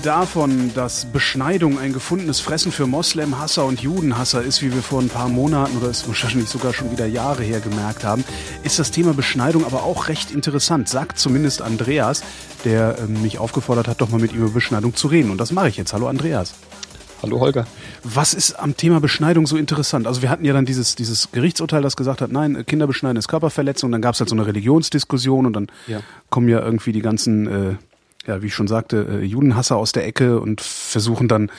Abgesehen davon, dass Beschneidung ein gefundenes Fressen für Moslem-Hasser und Judenhasser ist, wie wir vor ein paar Monaten oder ist wahrscheinlich sogar schon wieder Jahre her gemerkt haben, ist das Thema Beschneidung aber auch recht interessant, sagt zumindest Andreas, der äh, mich aufgefordert hat, doch mal mit ihm über Beschneidung zu reden. Und das mache ich jetzt. Hallo Andreas. Hallo Holger. Was ist am Thema Beschneidung so interessant? Also wir hatten ja dann dieses, dieses Gerichtsurteil, das gesagt hat, nein, Kinder beschneiden ist Körperverletzung. Dann gab es halt so eine Religionsdiskussion und dann ja. kommen ja irgendwie die ganzen äh, ja, wie ich schon sagte, äh, Judenhasser aus der Ecke und versuchen dann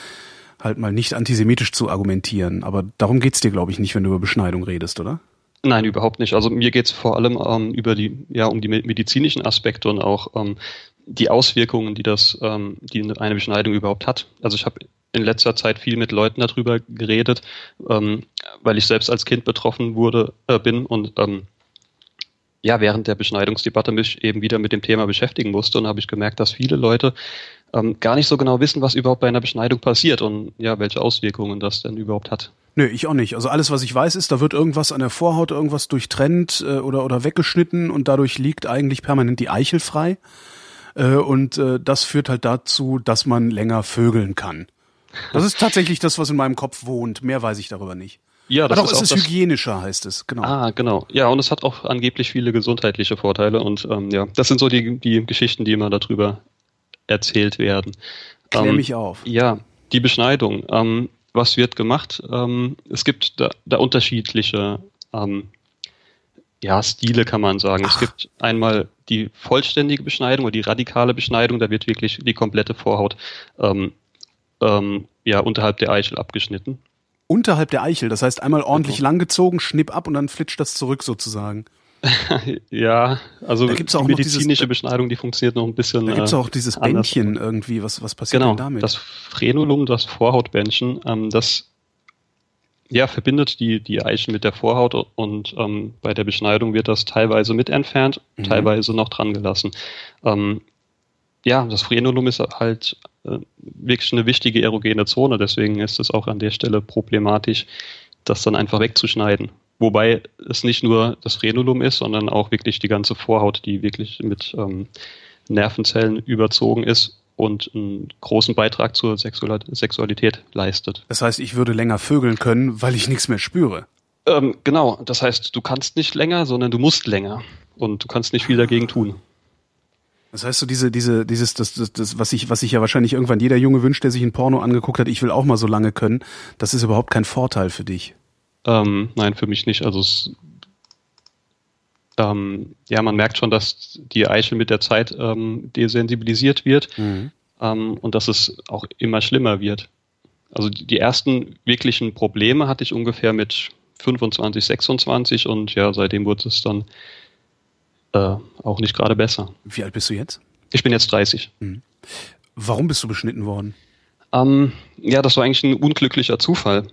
halt mal nicht antisemitisch zu argumentieren. Aber darum geht's dir, glaube ich, nicht, wenn du über Beschneidung redest, oder? Nein, überhaupt nicht. Also mir geht's vor allem ähm, über die, ja, um die medizinischen Aspekte und auch ähm, die Auswirkungen, die das, ähm, die eine Beschneidung überhaupt hat. Also ich habe in letzter Zeit viel mit Leuten darüber geredet, ähm, weil ich selbst als Kind betroffen wurde, äh, bin und ähm, ja, während der Beschneidungsdebatte mich eben wieder mit dem Thema beschäftigen musste und habe ich gemerkt, dass viele Leute ähm, gar nicht so genau wissen, was überhaupt bei einer Beschneidung passiert und ja, welche Auswirkungen das denn überhaupt hat. Nö, ich auch nicht. Also alles, was ich weiß, ist, da wird irgendwas an der Vorhaut irgendwas durchtrennt äh, oder, oder weggeschnitten und dadurch liegt eigentlich permanent die Eichel frei. Äh, und äh, das führt halt dazu, dass man länger vögeln kann. Das ist tatsächlich das, was in meinem Kopf wohnt. Mehr weiß ich darüber nicht. Ja, das doch, ist es ist hygienischer, heißt es, genau. Ah, genau. Ja, und es hat auch angeblich viele gesundheitliche Vorteile und ähm, ja, das sind so die, die Geschichten, die immer darüber erzählt werden. Klär ähm, mich auf. Ja, die Beschneidung. Ähm, was wird gemacht? Ähm, es gibt da, da unterschiedliche ähm, ja, Stile, kann man sagen. Ach. Es gibt einmal die vollständige Beschneidung oder die radikale Beschneidung, da wird wirklich die komplette Vorhaut ähm, ähm, ja, unterhalb der Eichel abgeschnitten unterhalb der Eichel. Das heißt, einmal ordentlich mhm. langgezogen, schnipp ab und dann flitscht das zurück sozusagen. ja, also da gibt's auch die medizinische dieses, Beschneidung, die funktioniert noch ein bisschen. Da gibt's auch dieses anders. Bändchen irgendwie. Was, was passiert genau, denn damit? Das Frenulum, das Vorhautbändchen, ähm, das ja, verbindet die, die Eichel mit der Vorhaut und ähm, bei der Beschneidung wird das teilweise mit entfernt, mhm. teilweise noch dran gelassen. Ähm, ja, das Frenulum ist halt äh, wirklich eine wichtige erogene Zone, deswegen ist es auch an der Stelle problematisch, das dann einfach wegzuschneiden. Wobei es nicht nur das Frenulum ist, sondern auch wirklich die ganze Vorhaut, die wirklich mit ähm, Nervenzellen überzogen ist und einen großen Beitrag zur Sexualität leistet. Das heißt, ich würde länger vögeln können, weil ich nichts mehr spüre. Ähm, genau, das heißt, du kannst nicht länger, sondern du musst länger und du kannst nicht viel dagegen tun. Das heißt so diese diese dieses das, das das was ich was sich ja wahrscheinlich irgendwann jeder Junge wünscht, der sich ein Porno angeguckt hat, ich will auch mal so lange können, das ist überhaupt kein Vorteil für dich. Ähm, nein, für mich nicht. Also es, ähm, ja, man merkt schon, dass die Eichel mit der Zeit ähm, desensibilisiert wird mhm. ähm, und dass es auch immer schlimmer wird. Also die, die ersten wirklichen Probleme hatte ich ungefähr mit 25, 26 und ja, seitdem wurde es dann äh, auch nicht gerade besser. Wie alt bist du jetzt? Ich bin jetzt 30. Mhm. Warum bist du beschnitten worden? Ähm, ja, das war eigentlich ein unglücklicher Zufall.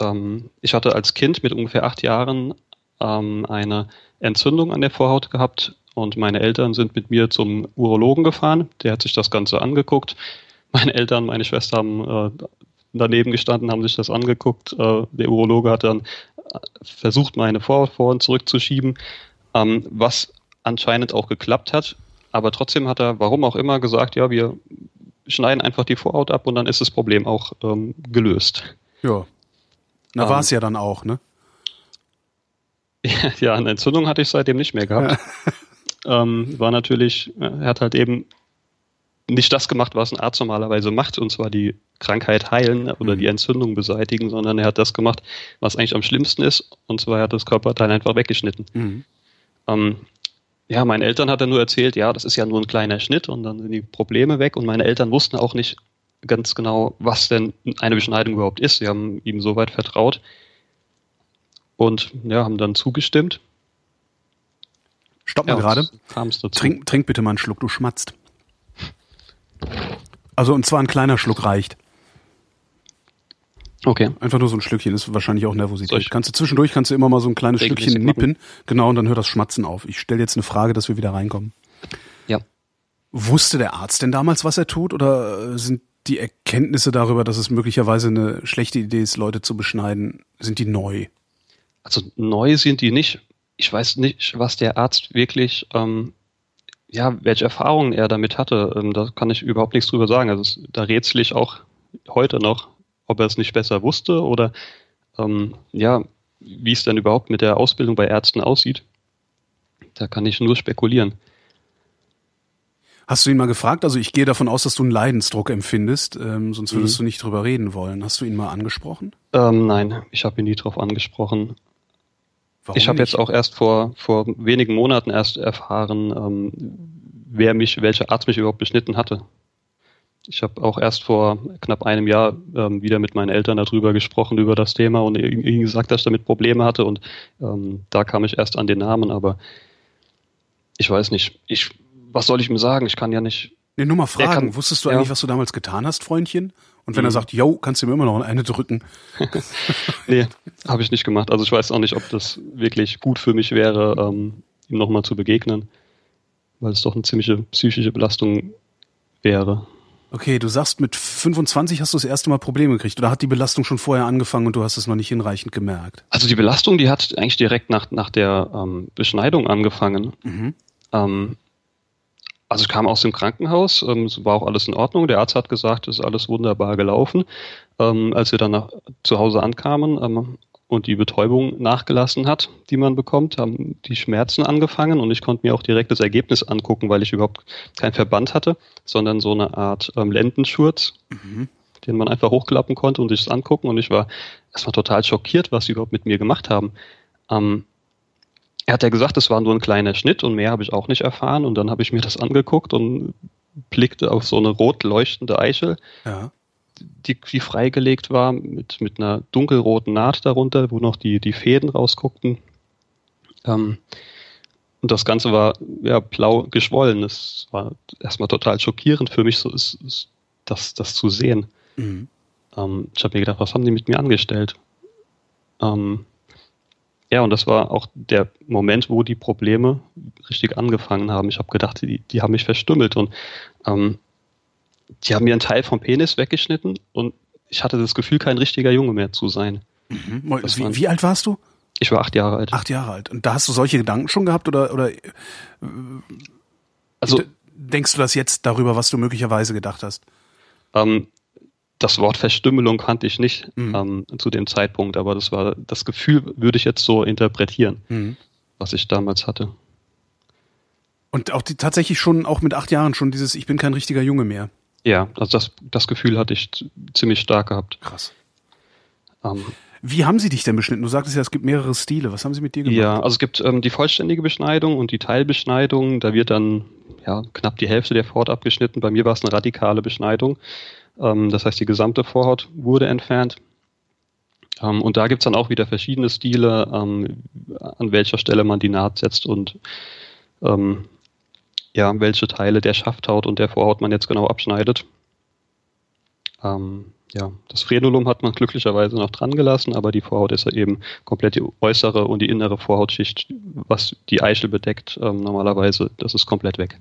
Ähm, ich hatte als Kind mit ungefähr acht Jahren ähm, eine Entzündung an der Vorhaut gehabt und meine Eltern sind mit mir zum Urologen gefahren. Der hat sich das Ganze angeguckt. Meine Eltern, meine Schwester haben äh, daneben gestanden, haben sich das angeguckt. Äh, der Urologe hat dann äh, versucht, meine Vorhaut vor und zurückzuschieben, ähm, was anscheinend auch geklappt hat. Aber trotzdem hat er, warum auch immer, gesagt, ja, wir schneiden einfach die Vorhaut ab und dann ist das Problem auch ähm, gelöst. Ja. Na, ähm, war es ja dann auch, ne? ja, eine Entzündung hatte ich seitdem nicht mehr gehabt. Ja. ähm, war natürlich, er hat halt eben nicht das gemacht, was ein Arzt normalerweise macht, und zwar die Krankheit heilen oder mhm. die Entzündung beseitigen, sondern er hat das gemacht, was eigentlich am schlimmsten ist, und zwar er hat das Körperteil einfach weggeschnitten. Mhm. Ähm, ja, meinen Eltern hat er nur erzählt, ja, das ist ja nur ein kleiner Schnitt und dann sind die Probleme weg. Und meine Eltern wussten auch nicht ganz genau, was denn eine Beschneidung überhaupt ist. Sie haben ihm soweit vertraut und ja, haben dann zugestimmt. Stopp mal ja, gerade. Trink, trink bitte mal einen Schluck, du schmatzt. Also und zwar ein kleiner Schluck reicht. Okay. Einfach nur so ein Schlückchen, ist wahrscheinlich auch Nervosität. Ich kannst du zwischendurch kannst du immer mal so ein kleines Stückchen nippen, genau, und dann hört das Schmatzen auf. Ich stelle jetzt eine Frage, dass wir wieder reinkommen. Ja. Wusste der Arzt denn damals, was er tut, oder äh, sind die Erkenntnisse darüber, dass es möglicherweise eine schlechte Idee ist, Leute zu beschneiden, sind die neu? Also neu sind die nicht. Ich weiß nicht, was der Arzt wirklich, ähm, ja, welche Erfahrungen er damit hatte. Ähm, da kann ich überhaupt nichts drüber sagen. Also da rätsel ich auch heute noch, ob er es nicht besser wusste oder ähm, ja, wie es dann überhaupt mit der Ausbildung bei Ärzten aussieht. Da kann ich nur spekulieren. Hast du ihn mal gefragt? Also ich gehe davon aus, dass du einen Leidensdruck empfindest, ähm, sonst würdest mhm. du nicht drüber reden wollen. Hast du ihn mal angesprochen? Ähm, nein, ich habe ihn nie drauf angesprochen. Warum ich habe jetzt auch erst vor, vor wenigen Monaten erst erfahren, ähm, wer mich, welcher Arzt mich überhaupt beschnitten hatte. Ich habe auch erst vor knapp einem Jahr ähm, wieder mit meinen Eltern darüber gesprochen, über das Thema und ihnen gesagt, dass ich damit Probleme hatte und ähm, da kam ich erst an den Namen, aber ich weiß nicht. Ich, was soll ich ihm sagen? Ich kann ja nicht. Nee, nur mal fragen. Kann, Wusstest du ja. eigentlich, was du damals getan hast, Freundchen? Und wenn mhm. er sagt, yo, kannst du mir immer noch eine drücken? nee, habe ich nicht gemacht. Also ich weiß auch nicht, ob das wirklich gut für mich wäre, ähm, ihm nochmal zu begegnen, weil es doch eine ziemliche psychische Belastung wäre. Okay, du sagst, mit 25 hast du das erste Mal Probleme gekriegt oder hat die Belastung schon vorher angefangen und du hast es noch nicht hinreichend gemerkt? Also die Belastung, die hat eigentlich direkt nach, nach der ähm, Beschneidung angefangen. Mhm. Ähm, also ich kam aus dem Krankenhaus, ähm, es war auch alles in Ordnung. Der Arzt hat gesagt, es ist alles wunderbar gelaufen. Ähm, als wir dann nach, zu Hause ankamen, ähm, und die Betäubung nachgelassen hat, die man bekommt, haben die Schmerzen angefangen und ich konnte mir auch direkt das Ergebnis angucken, weil ich überhaupt keinen Verband hatte, sondern so eine Art ähm, Lendenschurz, mhm. den man einfach hochklappen konnte und sich das angucken und ich war erstmal total schockiert, was sie überhaupt mit mir gemacht haben. Ähm, er hat ja gesagt, es war nur ein kleiner Schnitt und mehr habe ich auch nicht erfahren und dann habe ich mir das angeguckt und blickte auf so eine rot leuchtende Eichel. Ja die, die freigelegt war, mit, mit einer dunkelroten Naht darunter, wo noch die, die Fäden rausguckten. Ähm, und das Ganze war ja blau geschwollen. Es war erstmal total schockierend für mich, so ist, ist das, das zu sehen. Mhm. Ähm, ich habe mir gedacht, was haben die mit mir angestellt? Ähm, ja, und das war auch der Moment, wo die Probleme richtig angefangen haben. Ich habe gedacht, die, die haben mich verstümmelt und ähm, die haben mir einen Teil vom Penis weggeschnitten und ich hatte das Gefühl, kein richtiger Junge mehr zu sein. Mhm. Wie, wie, alt warst du? Ich war acht Jahre alt. Acht Jahre alt. Und da hast du solche Gedanken schon gehabt oder, oder also denkst du das jetzt darüber, was du möglicherweise gedacht hast? Ähm, das Wort Verstümmelung kannte ich nicht mhm. ähm, zu dem Zeitpunkt, aber das war das Gefühl, würde ich jetzt so interpretieren, mhm. was ich damals hatte. Und auch die, tatsächlich schon, auch mit acht Jahren schon dieses, ich bin kein richtiger Junge mehr. Ja, also das, das Gefühl hatte ich ziemlich stark gehabt. Krass. Ähm, Wie haben Sie dich denn beschnitten? Du sagtest ja, es gibt mehrere Stile. Was haben Sie mit dir gemacht? Ja, also es gibt ähm, die vollständige Beschneidung und die Teilbeschneidung. Da wird dann ja, knapp die Hälfte der Vorhaut abgeschnitten. Bei mir war es eine radikale Beschneidung. Ähm, das heißt, die gesamte Vorhaut wurde entfernt. Ähm, und da gibt es dann auch wieder verschiedene Stile, ähm, an welcher Stelle man die Naht setzt und ähm, ja, welche Teile der Schafthaut und der Vorhaut man jetzt genau abschneidet. Ähm, ja, das Frenulum hat man glücklicherweise noch dran gelassen, aber die Vorhaut ist ja eben komplett die äußere und die innere Vorhautschicht, was die Eichel bedeckt, ähm, normalerweise, das ist komplett weg.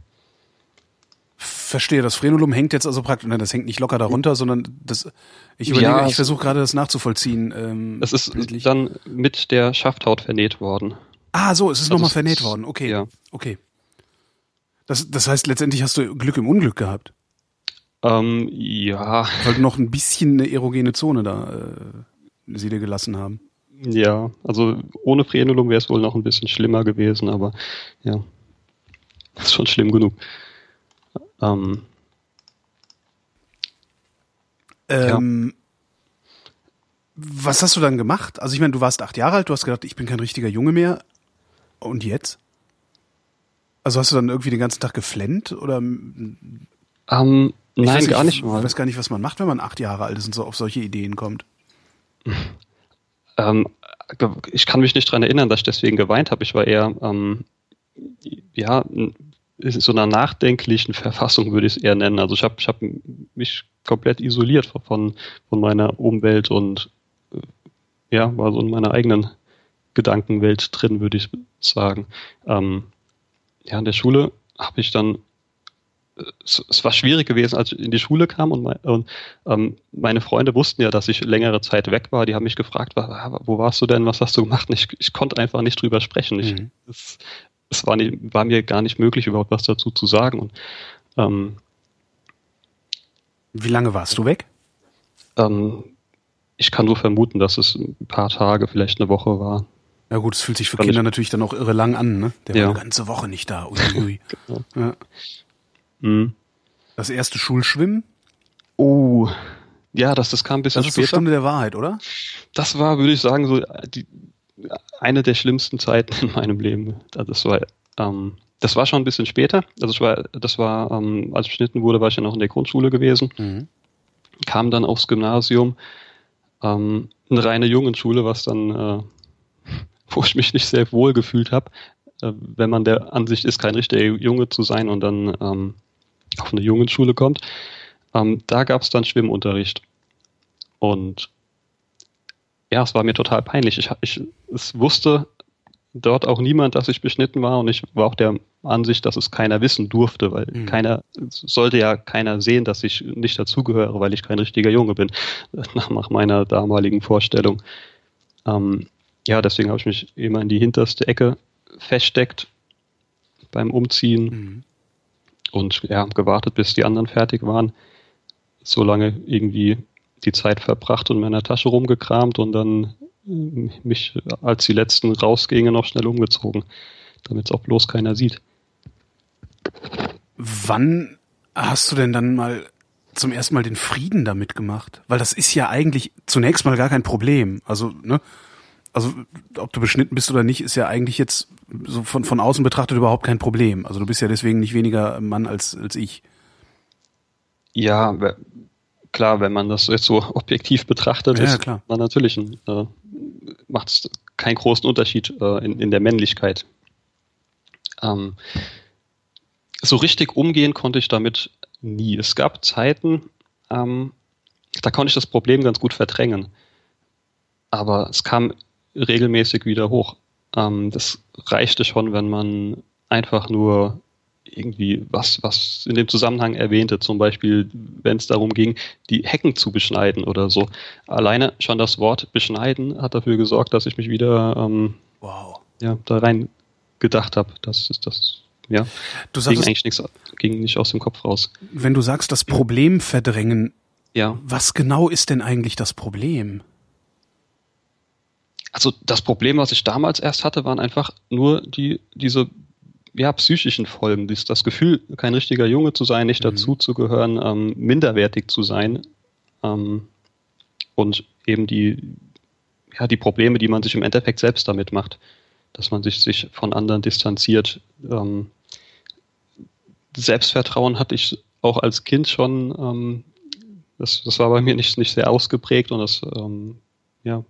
Verstehe, das Frenulum hängt jetzt also praktisch, nein, das hängt nicht locker darunter, sondern das, ich überlege, ja, ich versuche gerade das nachzuvollziehen. Ähm, es ist bildlich. dann mit der Schafthaut vernäht worden. Ah, so, es ist also nochmal vernäht worden, okay. Ja. Okay. Das, das heißt, letztendlich hast du Glück im Unglück gehabt. Ähm, ja. Weil du noch ein bisschen eine erogene Zone da äh, sie dir gelassen haben. Ja, also ohne Frenulum wäre es wohl noch ein bisschen schlimmer gewesen, aber ja, das ist schon schlimm genug. Ähm, ähm, ja. Was hast du dann gemacht? Also ich meine, du warst acht Jahre alt, du hast gedacht, ich bin kein richtiger Junge mehr. Und jetzt? Also hast du dann irgendwie den ganzen Tag geflennt oder? Ähm, nein, nicht, gar nicht mal. Ich weiß gar nicht, was man macht, wenn man acht Jahre alt ist und so auf solche Ideen kommt. Ähm, ich kann mich nicht dran erinnern, dass ich deswegen geweint habe. Ich war eher, ähm, ja, in so einer nachdenklichen Verfassung würde ich es eher nennen. Also ich habe ich hab mich komplett isoliert von, von meiner Umwelt und äh, ja, war so in meiner eigenen Gedankenwelt drin, würde ich sagen. Ähm, ja, in der Schule habe ich dann es, es, war schwierig gewesen, als ich in die Schule kam und, mein, und ähm, meine Freunde wussten ja, dass ich längere Zeit weg war. Die haben mich gefragt, wo warst du denn, was hast du gemacht? Und ich, ich konnte einfach nicht drüber sprechen. Ich, mhm. es, es war, nicht, war, mir gar nicht möglich, überhaupt was dazu zu sagen. Und, ähm, Wie lange warst du weg? Ähm, ich kann nur vermuten, dass es ein paar Tage, vielleicht eine Woche war. Ja gut, es fühlt sich für Kinder natürlich dann auch irre lang an, ne? Der ja. war eine ganze Woche nicht da. Uiui. genau. ja. Mhm. Das erste Schulschwimmen? Oh, ja, das, das kam ein bisschen das später. Das ist die Stunde der Wahrheit, oder? Das war, würde ich sagen, so die, eine der schlimmsten Zeiten in meinem Leben. Das war, ähm, das war schon ein bisschen später. Also ich war, das war, ähm, als ich beschnitten wurde, war ich ja noch in der Grundschule gewesen. Mhm. Kam dann aufs Gymnasium, ähm, eine reine Jungenschule, was dann, äh, wo ich mich nicht sehr wohl gefühlt habe, äh, wenn man der Ansicht ist, kein richtiger Junge zu sein und dann ähm, auf eine Jungenschule kommt. Ähm, da gab es dann Schwimmunterricht. Und ja, es war mir total peinlich. Ich, ich es wusste dort auch niemand, dass ich beschnitten war und ich war auch der Ansicht, dass es keiner wissen durfte, weil mhm. keiner, sollte ja keiner sehen, dass ich nicht dazugehöre, weil ich kein richtiger Junge bin, nach, nach meiner damaligen Vorstellung. Ähm, ja, deswegen habe ich mich immer in die hinterste Ecke versteckt beim Umziehen mhm. und ja, gewartet, bis die anderen fertig waren. So lange irgendwie die Zeit verbracht und in meiner Tasche rumgekramt und dann äh, mich, als die letzten rausgingen, noch schnell umgezogen, damit es auch bloß keiner sieht. Wann hast du denn dann mal zum ersten Mal den Frieden damit gemacht? Weil das ist ja eigentlich zunächst mal gar kein Problem. Also, ne? Also, ob du beschnitten bist oder nicht, ist ja eigentlich jetzt so von, von außen betrachtet überhaupt kein Problem. Also, du bist ja deswegen nicht weniger Mann als, als ich. Ja, klar, wenn man das jetzt so objektiv betrachtet, ja, ist klar. man natürlich ein, äh, macht es keinen großen Unterschied äh, in, in der Männlichkeit. Ähm, so richtig umgehen konnte ich damit nie. Es gab Zeiten, ähm, da konnte ich das Problem ganz gut verdrängen. Aber es kam regelmäßig wieder hoch. Ähm, das reichte schon, wenn man einfach nur irgendwie was, was in dem Zusammenhang erwähnte, zum Beispiel, wenn es darum ging, die Hecken zu beschneiden oder so. Alleine schon das Wort beschneiden hat dafür gesorgt, dass ich mich wieder ähm, wow. ja, da rein gedacht habe. Das ist das, ja. Du sagst, ging eigentlich nichts, ging nicht aus dem Kopf raus. Wenn du sagst, das Problem verdrängen, ja. was genau ist denn eigentlich das Problem? Also das Problem, was ich damals erst hatte, waren einfach nur die, diese ja, psychischen Folgen, das, das Gefühl, kein richtiger Junge zu sein, nicht mhm. dazu zu gehören, ähm, minderwertig zu sein ähm, und eben die, ja, die Probleme, die man sich im Endeffekt selbst damit macht, dass man sich, sich von anderen distanziert. Ähm, Selbstvertrauen hatte ich auch als Kind schon, ähm, das, das war bei mir nicht, nicht sehr ausgeprägt und das ähm, ja,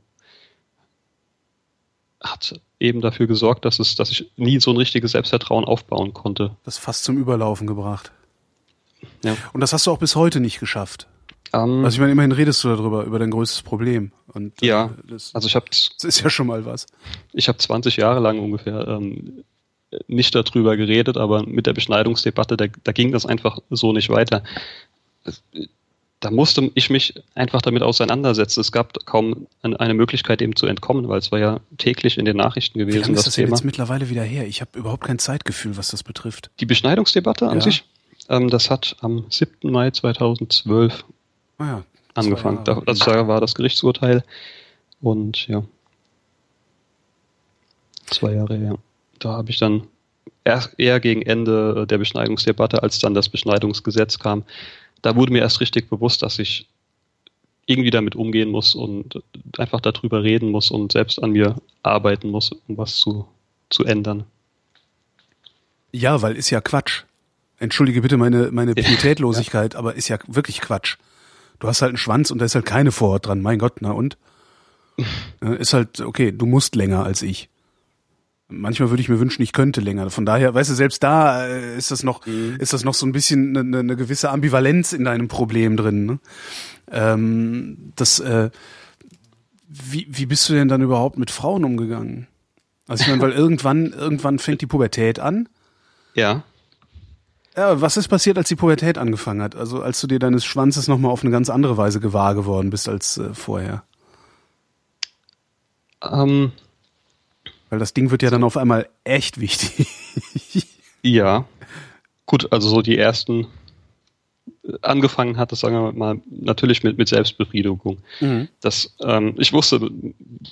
hat eben dafür gesorgt, dass es, dass ich nie so ein richtiges Selbstvertrauen aufbauen konnte. Das fast zum Überlaufen gebracht. Ja. Und das hast du auch bis heute nicht geschafft. Um, ähm, also ich meine, immerhin redest du darüber, über dein größtes Problem. Und, äh, ja, das, also ich habe das ist ja schon mal was. Ich habe 20 Jahre lang ungefähr ähm, nicht darüber geredet, aber mit der Beschneidungsdebatte, da, da ging das einfach so nicht weiter da musste ich mich einfach damit auseinandersetzen. Es gab kaum eine Möglichkeit, dem zu entkommen, weil es war ja täglich in den Nachrichten gewesen. Wie lange ist das, das jetzt mittlerweile wieder her? Ich habe überhaupt kein Zeitgefühl, was das betrifft. Die Beschneidungsdebatte an ja. sich, ähm, das hat am 7. Mai 2012 ah ja, angefangen. Da, also da war das Gerichtsurteil und ja, zwei Jahre her. Da habe ich dann eher gegen Ende der Beschneidungsdebatte, als dann das Beschneidungsgesetz kam, da wurde mir erst richtig bewusst, dass ich irgendwie damit umgehen muss und einfach darüber reden muss und selbst an mir arbeiten muss, um was zu, zu ändern. Ja, weil ist ja Quatsch. Entschuldige bitte meine, meine Pietätlosigkeit, ja. aber ist ja wirklich Quatsch. Du hast halt einen Schwanz und da ist halt keine Vorhaut dran. Mein Gott, na und? ist halt, okay, du musst länger als ich. Manchmal würde ich mir wünschen, ich könnte länger. Von daher, weißt du, selbst da äh, ist das noch, mhm. ist das noch so ein bisschen eine, eine gewisse Ambivalenz in deinem Problem drin. Ne? Ähm, das, äh, wie, wie bist du denn dann überhaupt mit Frauen umgegangen? Also ich meine, weil irgendwann, irgendwann fängt die Pubertät an. Ja. Ja, was ist passiert, als die Pubertät angefangen hat? Also als du dir deines Schwanzes nochmal auf eine ganz andere Weise gewahr geworden bist als äh, vorher? Ähm, Weil das Ding wird ja dann auf einmal echt wichtig. ja. Gut, also so die ersten angefangen hat, das sagen wir mal, natürlich mit, mit Selbstbefriedigung. Mhm. Das, ähm, ich wusste,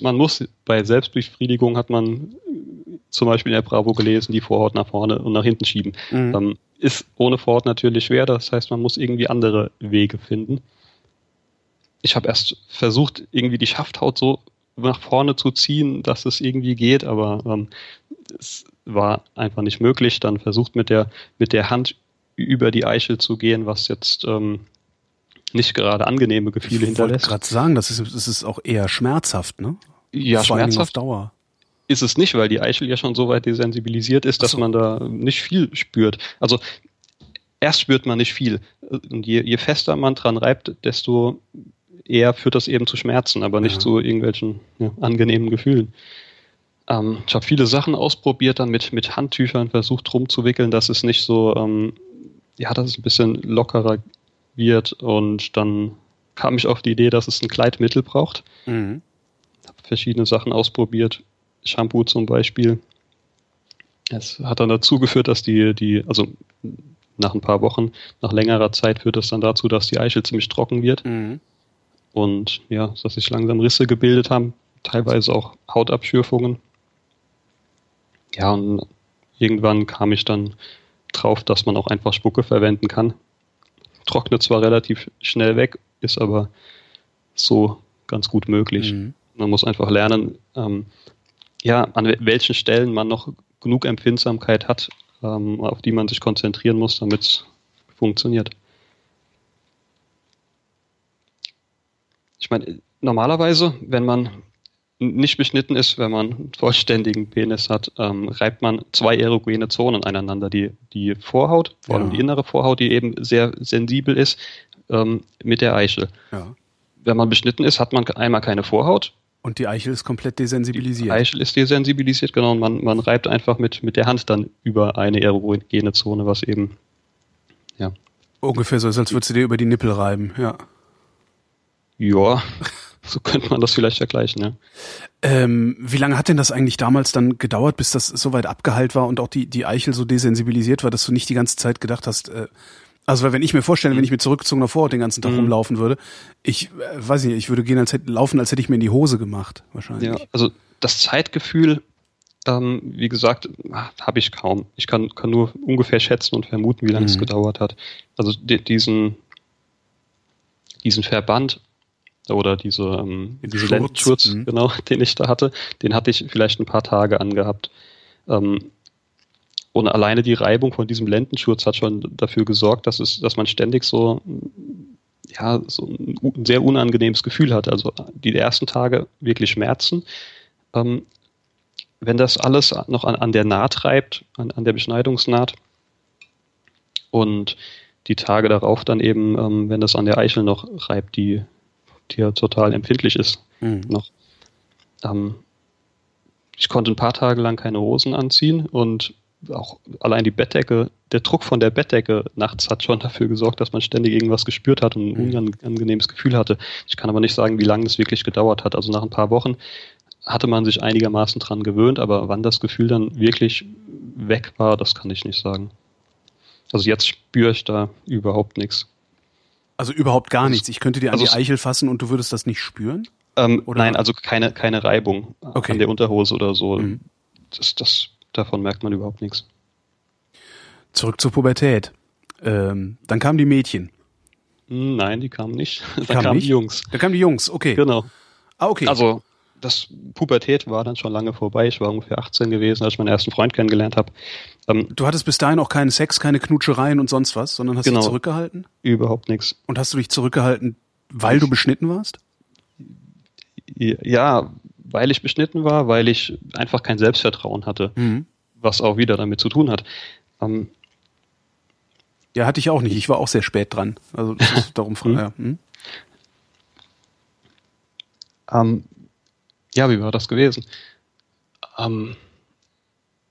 man muss bei Selbstbefriedigung hat man zum Beispiel in der Bravo gelesen, die Vorhaut nach vorne und nach hinten schieben. Mhm. Ähm, ist ohne Vorhaut natürlich schwer, das heißt, man muss irgendwie andere Wege finden. Ich habe erst versucht, irgendwie die Schafthaut so nach vorne zu ziehen, dass es irgendwie geht, aber ähm, es war einfach nicht möglich. Dann versucht mit der, mit der Hand über die Eichel zu gehen, was jetzt ähm, nicht gerade angenehme Gefühle hinterlässt. Ich wollte gerade sagen, das ist, das ist auch eher schmerzhaft, ne? Ja, Vor schmerzhaft. Dauer. Ist es nicht, weil die Eichel ja schon so weit desensibilisiert ist, dass so. man da nicht viel spürt. Also erst spürt man nicht viel. Und je, je fester man dran reibt, desto eher führt das eben zu Schmerzen, aber nicht ja. zu irgendwelchen ja, angenehmen Gefühlen. Ähm, ich habe viele Sachen ausprobiert, dann mit, mit Handtüchern versucht rumzuwickeln, dass es nicht so ähm, ja, dass es ein bisschen lockerer wird und dann kam ich auf die Idee, dass es ein Kleidmittel braucht. Mhm. Habe verschiedene Sachen ausprobiert, Shampoo zum Beispiel. Es hat dann dazu geführt, dass die, die, also nach ein paar Wochen, nach längerer Zeit führt es dann dazu, dass die Eichel ziemlich trocken wird. Mhm. Und ja, dass sich langsam Risse gebildet haben, teilweise auch Hautabschürfungen. Ja, und irgendwann kam ich dann drauf, dass man auch einfach Spucke verwenden kann. Trocknet zwar relativ schnell weg, ist aber so ganz gut möglich. Mhm. Man muss einfach lernen, ähm, ja, an welchen Stellen man noch genug Empfindsamkeit hat, ähm, auf die man sich konzentrieren muss, damit es funktioniert. Ich meine, normalerweise, wenn man nicht beschnitten ist, wenn man einen vollständigen Penis hat, ähm, reibt man zwei erogene Zonen aneinander. Die, die Vorhaut, vor allem ja. die innere Vorhaut, die eben sehr sensibel ist, ähm, mit der Eichel. Ja. Wenn man beschnitten ist, hat man einmal keine Vorhaut. Und die Eichel ist komplett desensibilisiert. Die Eichel ist desensibilisiert, genau. Und man, man reibt einfach mit, mit der Hand dann über eine erogene Zone, was eben, ja. Ungefähr so, als würdest du dir über die Nippel reiben, ja. Ja. So könnte man das vielleicht vergleichen, ja. Ähm, wie lange hat denn das eigentlich damals dann gedauert, bis das so weit abgeheilt war und auch die, die Eichel so desensibilisiert war, dass du nicht die ganze Zeit gedacht hast, äh, also wenn ich mir vorstelle, wenn ich mit zurückgezogener Vorhaut den ganzen Tag mhm. rumlaufen würde, ich äh, weiß nicht, ich würde gehen als hätte, laufen, als hätte ich mir in die Hose gemacht, wahrscheinlich. Ja, also das Zeitgefühl, ähm, wie gesagt, habe ich kaum. Ich kann, kann nur ungefähr schätzen und vermuten, wie lange mhm. es gedauert hat. Also die, diesen, diesen Verband oder diese, ähm, diese Lendenschurz, mhm. genau, den ich da hatte, den hatte ich vielleicht ein paar Tage angehabt. Ähm, und alleine die Reibung von diesem Lendenschurz hat schon dafür gesorgt, dass es, dass man ständig so, ja, so ein sehr unangenehmes Gefühl hat. Also die ersten Tage wirklich Schmerzen. Ähm, wenn das alles noch an, an der Naht reibt, an, an der Beschneidungsnaht, und die Tage darauf dann eben, ähm, wenn das an der Eichel noch reibt, die die ja total empfindlich ist mhm. noch. Ähm, ich konnte ein paar Tage lang keine Hosen anziehen und auch allein die Bettdecke, der Druck von der Bettdecke nachts hat schon dafür gesorgt, dass man ständig irgendwas gespürt hat und ein mhm. unangenehmes Gefühl hatte. Ich kann aber nicht sagen, wie lange es wirklich gedauert hat. Also nach ein paar Wochen hatte man sich einigermaßen dran gewöhnt, aber wann das Gefühl dann wirklich weg war, das kann ich nicht sagen. Also jetzt spüre ich da überhaupt nichts. Also überhaupt gar nichts. Ich könnte dir an also die Eichel fassen und du würdest das nicht spüren? Ähm, nein, also keine, keine Reibung okay. an der Unterhose oder so. Mhm. Das, das, davon merkt man überhaupt nichts. Zurück zur Pubertät. Ähm, dann kamen die Mädchen. Nein, die kamen nicht. Dann kam kamen die Jungs. Da kamen die Jungs, okay. Genau. Ah, okay. Also das Pubertät war dann schon lange vorbei. Ich war ungefähr 18 gewesen, als ich meinen ersten Freund kennengelernt habe. Ähm, du hattest bis dahin auch keinen Sex, keine Knutschereien und sonst was, sondern hast genau, dich zurückgehalten? Überhaupt nichts. Und hast du dich zurückgehalten, weil du beschnitten warst? Ja, weil ich beschnitten war, weil ich einfach kein Selbstvertrauen hatte, mhm. was auch wieder damit zu tun hat. Ähm, ja, hatte ich auch nicht. Ich war auch sehr spät dran. Also darum frage. ja. Hm? Ähm, ja, wie war das gewesen? Ähm,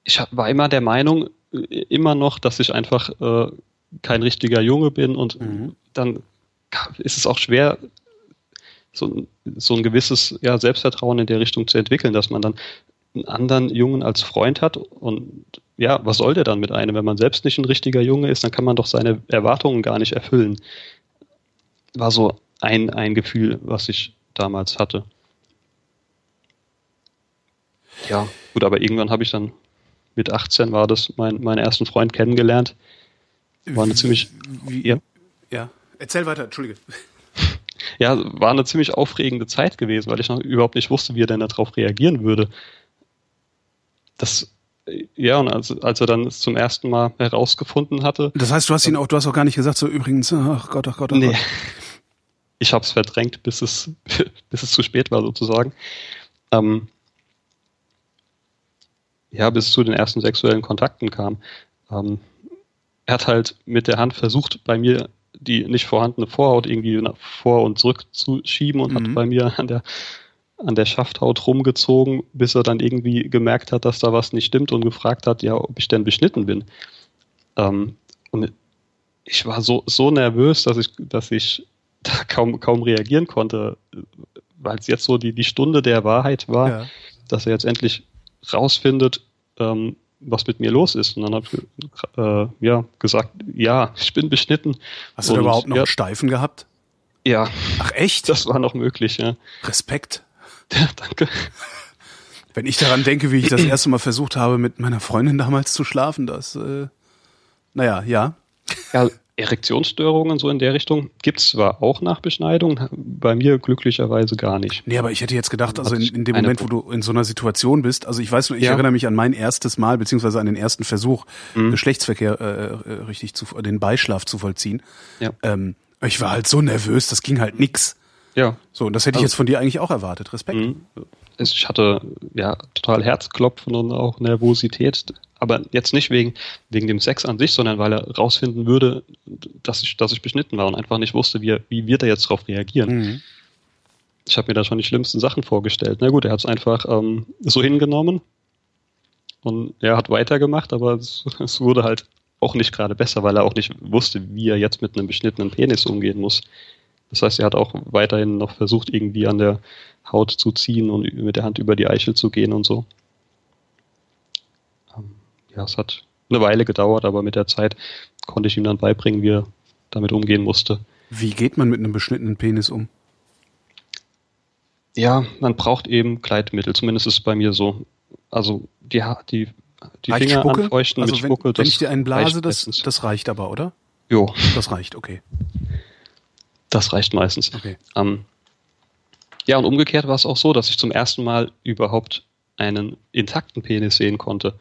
ich war immer der Meinung, immer noch, dass ich einfach äh, kein richtiger Junge bin und mhm. dann ist es auch schwer, so, so ein gewisses ja, Selbstvertrauen in der Richtung zu entwickeln, dass man dann einen anderen Jungen als Freund hat und ja, was soll der dann mit einem? Wenn man selbst nicht ein richtiger Junge ist, dann kann man doch seine Erwartungen gar nicht erfüllen. War so ein, ein Gefühl, was ich damals hatte. Ja, gut, aber irgendwann habe ich dann mit 18 war das mein, meinen ersten Freund kennengelernt. War eine ziemlich. Wie, ja. ja, erzähl weiter, Entschuldige. Ja, war eine ziemlich aufregende Zeit gewesen, weil ich noch überhaupt nicht wusste, wie er denn darauf reagieren würde. Das, ja, und als, als er dann es zum ersten Mal herausgefunden hatte. Das heißt, du hast ihn auch, du hast auch gar nicht gesagt, so übrigens, ach Gott, ach Gott, ach nee. Gott. Ich habe es verdrängt, bis es, bis es zu spät war, sozusagen. Ähm, ja, bis zu den ersten sexuellen Kontakten kam. Ähm, er hat halt mit der Hand versucht, bei mir die nicht vorhandene Vorhaut irgendwie nach vor und zurück zu schieben und mhm. hat bei mir an der an der Schafthaut rumgezogen, bis er dann irgendwie gemerkt hat, dass da was nicht stimmt und gefragt hat, ja, ob ich denn beschnitten bin. Ähm, und ich war so, so nervös, dass ich, dass ich da kaum, kaum reagieren konnte, weil es jetzt so die, die Stunde der Wahrheit war, ja. dass er jetzt endlich rausfindet, ähm, was mit mir los ist. Und dann habe ich äh, ja, gesagt, ja, ich bin beschnitten. Hast du da überhaupt noch ja, Steifen gehabt? Ja. Ach echt? Das war noch möglich, ja. Respekt. Ja, danke. Wenn ich daran denke, wie ich das erste Mal versucht habe, mit meiner Freundin damals zu schlafen, das, äh, naja, ja. Ja, Erektionsstörungen so in der Richtung gibt es zwar auch nach Beschneidung, bei mir glücklicherweise gar nicht. Nee, aber ich hätte jetzt gedacht, also in, in dem Moment, wo du in so einer Situation bist, also ich weiß nur, ich ja. erinnere mich an mein erstes Mal, beziehungsweise an den ersten Versuch, mhm. Geschlechtsverkehr äh, äh, richtig zu, den Beischlaf zu vollziehen. Ja. Ähm, ich war halt so nervös, das ging halt nix. Ja. So, und das hätte ich also, jetzt von dir eigentlich auch erwartet. Respekt. Mhm. Ich hatte ja total Herzklopfen und auch Nervosität aber jetzt nicht wegen, wegen dem Sex an sich, sondern weil er rausfinden würde, dass ich, dass ich beschnitten war und einfach nicht wusste, wie, wie wird er jetzt darauf reagieren. Mhm. Ich habe mir da schon die schlimmsten Sachen vorgestellt. Na gut, er hat es einfach ähm, so hingenommen und er hat weitergemacht, aber es, es wurde halt auch nicht gerade besser, weil er auch nicht wusste, wie er jetzt mit einem beschnittenen Penis umgehen muss. Das heißt, er hat auch weiterhin noch versucht, irgendwie an der Haut zu ziehen und mit der Hand über die Eichel zu gehen und so ja, es hat eine Weile gedauert, aber mit der Zeit konnte ich ihm dann beibringen, wie er damit umgehen musste. Wie geht man mit einem beschnittenen Penis um? Ja, man braucht eben Kleidmittel, zumindest ist es bei mir so. Also die, die, die Finger Spucke? anfeuchten also mit wenn, Spucke. Wenn ich dir einen blase, das, das reicht aber, oder? Jo. Das reicht, okay. Das reicht meistens. Okay. Ähm, ja, und umgekehrt war es auch so, dass ich zum ersten Mal überhaupt einen intakten Penis sehen konnte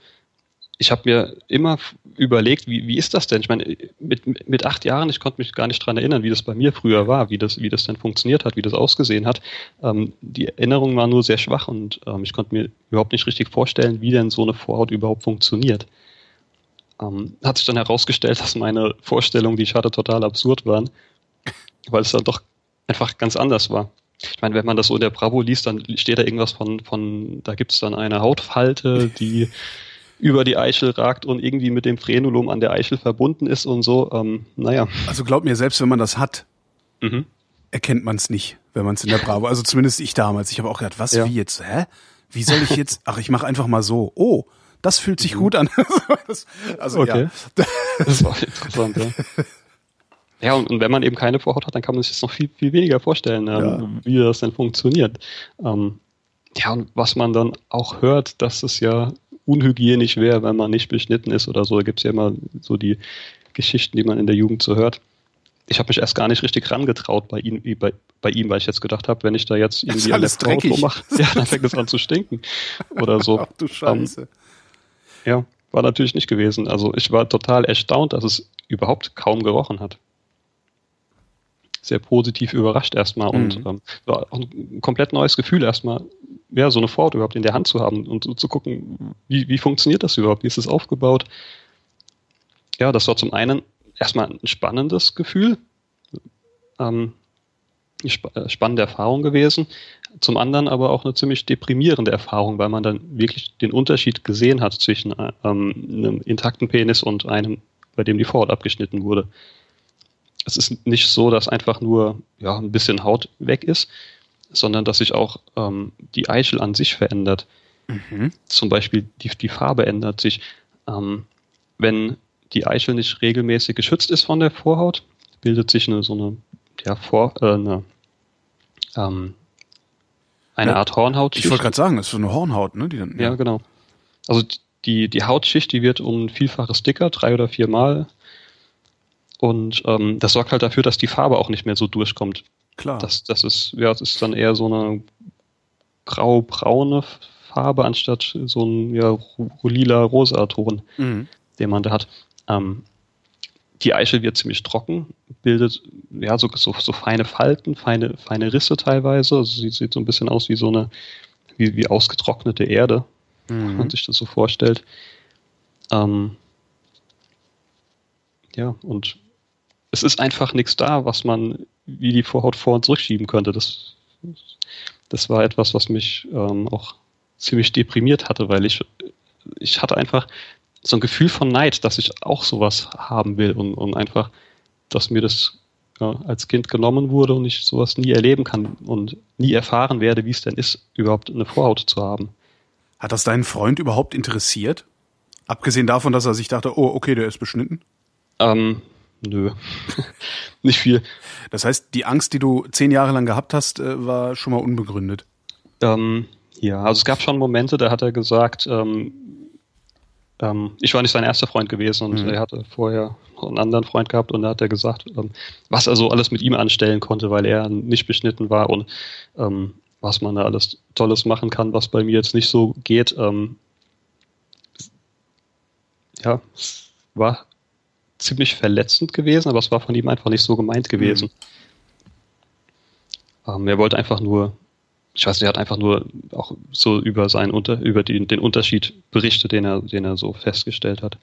ich habe mir immer überlegt, wie, wie ist das denn? Ich meine, mit, mit acht Jahren, ich konnte mich gar nicht dran erinnern, wie das bei mir früher war, wie das, wie das denn funktioniert hat, wie das ausgesehen hat. Ähm, die Erinnerung war nur sehr schwach und ähm, ich konnte mir überhaupt nicht richtig vorstellen, wie denn so eine Vorhaut überhaupt funktioniert. Ähm, hat sich dann herausgestellt, dass meine Vorstellungen, die ich hatte, total absurd waren, weil es dann doch einfach ganz anders war. Ich meine, wenn man das so in der Bravo liest, dann steht da irgendwas von, von da gibt es dann eine Hautfalte, die über die Eichel ragt und irgendwie mit dem Frenulum an der Eichel verbunden ist und so. Ähm, naja. Also glaub mir, selbst wenn man das hat, mhm. erkennt man es nicht, wenn man es in der Bravo. Also zumindest ich damals. Ich habe auch gedacht, was, ja. wie jetzt? Hä? Wie soll ich jetzt? Ach, ich mache einfach mal so. Oh, das fühlt sich mhm. gut an. das, also okay. ja. Das war interessant, ja. Ja, und, und, wenn man eben keine Vorhaut hat, dann kann man sich das noch viel, viel weniger vorstellen, ähm, ja. wie das denn funktioniert. Ähm, ja, und was man dann auch hört, dass es ja unhygienisch wäre, wenn man nicht beschnitten ist oder so. Da gibt es ja immer so die Geschichten, die man in der Jugend so hört. Ich habe mich erst gar nicht richtig rangetraut bei ihm, bei, bei ihm, weil ich jetzt gedacht habe, wenn ich da jetzt irgendwie alles der mache, ja, dann fängt es an zu stinken oder so. Ach du Scheiße. Um, ja, war natürlich nicht gewesen. Also ich war total erstaunt, dass es überhaupt kaum gerochen hat sehr positiv überrascht erstmal mhm. und ähm, war auch ein komplett neues Gefühl erstmal, ja, so eine Vorhaut überhaupt in der Hand zu haben und so zu gucken, wie, wie funktioniert das überhaupt, wie ist es aufgebaut. Ja, das war zum einen erstmal ein spannendes Gefühl. Ähm, äh, spannende Erfahrung gewesen. Zum anderen aber auch eine ziemlich deprimierende Erfahrung, weil man dann wirklich den Unterschied gesehen hat zwischen äh, ähm, einem intakten Penis und einem, bei dem die Vorhaut abgeschnitten wurde. Es ist nicht so, dass einfach nur ja, ein bisschen Haut weg ist, sondern dass sich auch ähm, die Eichel an sich verändert. Mhm. Zum Beispiel die, die Farbe ändert sich. Ähm, wenn die Eichel nicht regelmäßig geschützt ist von der Vorhaut, bildet sich eine, so eine, ja, vor, äh, eine, ähm, eine ja, Art Hornhaut. Ich wollte gerade sagen, das ist so eine Hornhaut, ne? Die dann, ja. ja, genau. Also die, die Hautschicht, die wird um ein Vielfaches dicker, drei oder viermal. Und ähm, das sorgt halt dafür, dass die Farbe auch nicht mehr so durchkommt. Klar. Das, das ist, ja, das ist dann eher so eine grau-braune Farbe anstatt so ein ja, lila-rosa Ton, mhm. den man da hat. Ähm, die Eichel wird ziemlich trocken, bildet ja so, so, so, feine Falten, feine, feine Risse teilweise. Also sie sieht so ein bisschen aus wie so eine, wie, wie ausgetrocknete Erde, mhm. wenn man sich das so vorstellt. Ähm, ja, und es ist einfach nichts da, was man wie die Vorhaut vor- und zurückschieben könnte. Das, das war etwas, was mich ähm, auch ziemlich deprimiert hatte, weil ich, ich hatte einfach so ein Gefühl von Neid, dass ich auch sowas haben will und, und einfach, dass mir das ja, als Kind genommen wurde und ich sowas nie erleben kann und nie erfahren werde, wie es denn ist, überhaupt eine Vorhaut zu haben. Hat das deinen Freund überhaupt interessiert? Abgesehen davon, dass er sich dachte, oh, okay, der ist beschnitten? Ähm, nö. Nicht viel. Das heißt, die Angst, die du zehn Jahre lang gehabt hast, äh, war schon mal unbegründet. Ähm, ja, also es gab schon Momente, da hat er gesagt, ähm, ähm, ich war nicht sein erster Freund gewesen und mhm. er hatte vorher einen anderen Freund gehabt und da hat er gesagt, ähm, was er so alles mit ihm anstellen konnte, weil er nicht beschnitten war und ähm, was man da alles Tolles machen kann, was bei mir jetzt nicht so geht. Ähm, ja, war ziemlich verletzend gewesen, aber es war von ihm einfach nicht so gemeint gewesen. Mhm. Ähm, er wollte einfach nur ich weiß, er hat einfach nur auch so über seinen Unter, über den, den Unterschied berichtet, den er, den er so festgestellt hat.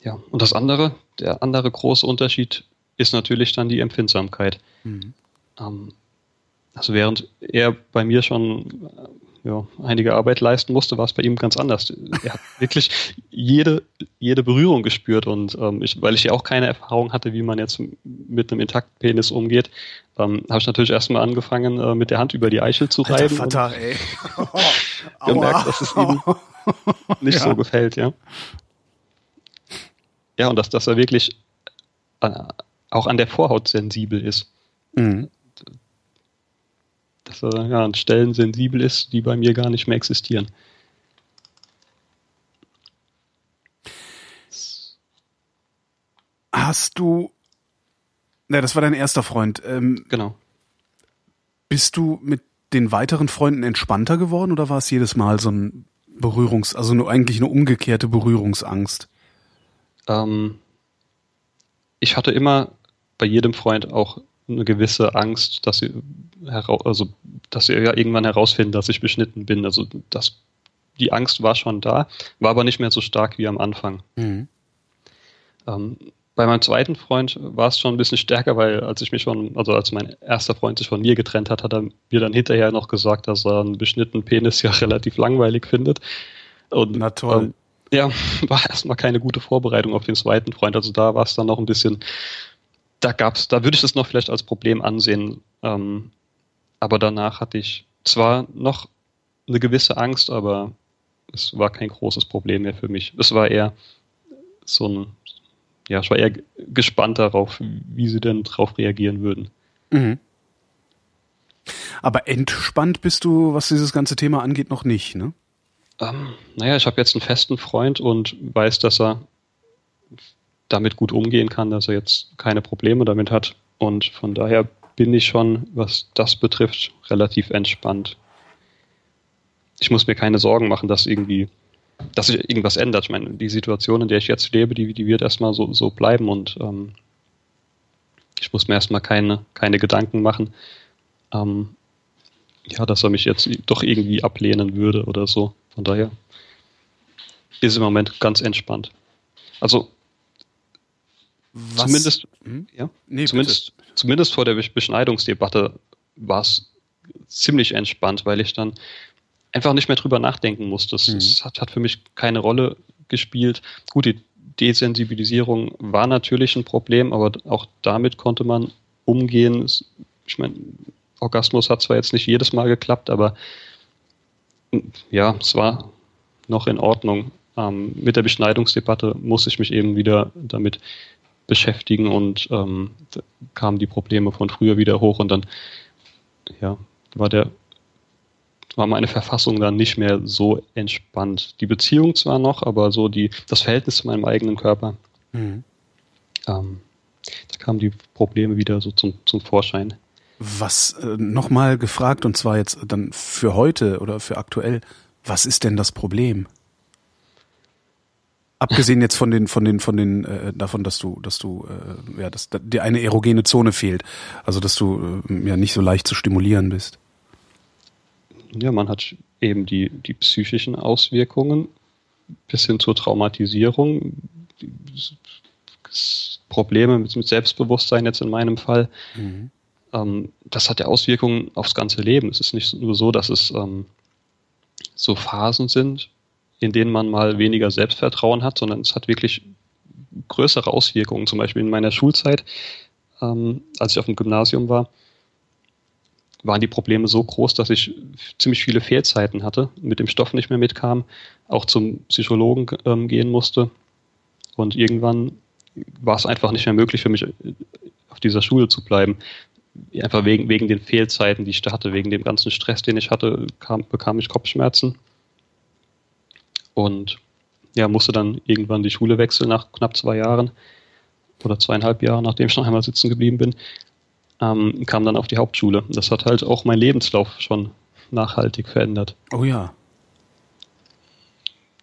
Ja, und das andere, der andere große Unterschied ist natürlich dann die Empfindsamkeit. Mhm. Ähm, also während er bei mir schon ja, einige Arbeit leisten musste, war es bei ihm ganz anders. Er hat wirklich jede, jede Berührung gespürt und ähm, ich, weil ich ja auch keine Erfahrung hatte, wie man jetzt mit einem intakten Penis umgeht, ähm, habe ich natürlich erstmal angefangen, äh, mit der Hand über die Eichel zu Alter reiben. Vater, ey. gemerkt, dass es ihm nicht ja. so gefällt, ja. Ja, und dass, dass er wirklich äh, auch an der Vorhaut sensibel ist. Mhm dass er ja, an Stellen sensibel ist, die bei mir gar nicht mehr existieren. Hast du, na, das war dein erster Freund. Ähm, genau. Bist du mit den weiteren Freunden entspannter geworden oder war es jedes Mal so ein Berührungs-, also nur eigentlich eine umgekehrte Berührungsangst? Ähm, ich hatte immer bei jedem Freund auch eine gewisse Angst, dass sie also dass sie ja irgendwann herausfinden, dass ich beschnitten bin. Also das, die Angst war schon da, war aber nicht mehr so stark wie am Anfang. Mhm. Ähm, bei meinem zweiten Freund war es schon ein bisschen stärker, weil als ich mich schon, also als mein erster Freund sich von mir getrennt hat, hat er mir dann hinterher noch gesagt, dass er einen beschnittenen Penis ja relativ langweilig findet. Und, Na toll. Ähm, ja, war erstmal keine gute Vorbereitung auf den zweiten Freund. Also da war es dann noch ein bisschen da gab's, da würde ich das noch vielleicht als Problem ansehen. Ähm, aber danach hatte ich zwar noch eine gewisse Angst, aber es war kein großes Problem mehr für mich. Es war eher so ein, ja, ich war eher gespannt darauf, wie sie denn darauf reagieren würden. Mhm. Aber entspannt bist du, was dieses ganze Thema angeht, noch nicht, ne? Ähm, naja, ich habe jetzt einen festen Freund und weiß, dass er damit gut umgehen kann, dass er jetzt keine Probleme damit hat. Und von daher bin ich schon, was das betrifft, relativ entspannt. Ich muss mir keine Sorgen machen, dass irgendwie, dass sich irgendwas ändert. Ich meine, die Situation, in der ich jetzt lebe, die, die wird erstmal so, so bleiben und ähm, ich muss mir erstmal keine, keine Gedanken machen, ähm, ja, dass er mich jetzt doch irgendwie ablehnen würde oder so. Von daher ist im Moment ganz entspannt. Also Was? Zumindest, hm? ja, nee, zumindest, zumindest vor der Beschneidungsdebatte war es ziemlich entspannt, weil ich dann einfach nicht mehr drüber nachdenken musste. Es, mhm. hat, hat, für mich keine Rolle gespielt. Gut, die Desensibilisierung war natürlich ein Problem, aber auch damit konnte man umgehen. Ich meine, Orgasmus hat zwar jetzt nicht jedes Mal geklappt, aber ja, es war noch in Ordnung. Ähm, mit der Beschneidungsdebatte muss ich mich eben wieder damit beschäftigen und ähm, kamen die Probleme von früher wieder hoch und dann ja, war der war meine Verfassung dann nicht mehr so entspannt. Die Beziehung zwar noch, aber so die, das Verhältnis zu meinem eigenen Körper. Mhm. Ähm, da kamen die Probleme wieder so zum, zum Vorschein. Was äh, nochmal gefragt, und zwar jetzt dann für heute oder für aktuell, was ist denn das Problem? Abgesehen jetzt von den, von den, von den, äh, davon, dass du, dass du, äh, ja, dass dir eine erogene Zone fehlt. Also dass du äh, ja nicht so leicht zu stimulieren bist. Ja, man hat eben die, die psychischen Auswirkungen bis hin zur Traumatisierung, Probleme mit, mit Selbstbewusstsein jetzt in meinem Fall. Mhm. Ähm, das hat ja Auswirkungen aufs ganze Leben. Es ist nicht nur so, dass es ähm, so Phasen sind, in denen man mal weniger Selbstvertrauen hat, sondern es hat wirklich größere Auswirkungen. Zum Beispiel in meiner Schulzeit, ähm, als ich auf dem Gymnasium war, waren die Probleme so groß, dass ich ziemlich viele Fehlzeiten hatte, mit dem Stoff nicht mehr mitkam, auch zum Psychologen ähm, gehen musste. Und irgendwann war es einfach nicht mehr möglich für mich, äh, auf dieser Schule zu bleiben. Einfach wegen, wegen den Fehlzeiten, die ich da hatte, wegen dem ganzen Stress, den ich hatte, kam, bekam ich Kopfschmerzen. Und ja, musste dann irgendwann die Schule wechseln nach knapp zwei Jahren oder zweieinhalb Jahren, nachdem ich noch einmal sitzen geblieben bin ähm, kam dann auf die Hauptschule. Das hat halt auch meinen Lebenslauf schon nachhaltig verändert. Oh ja.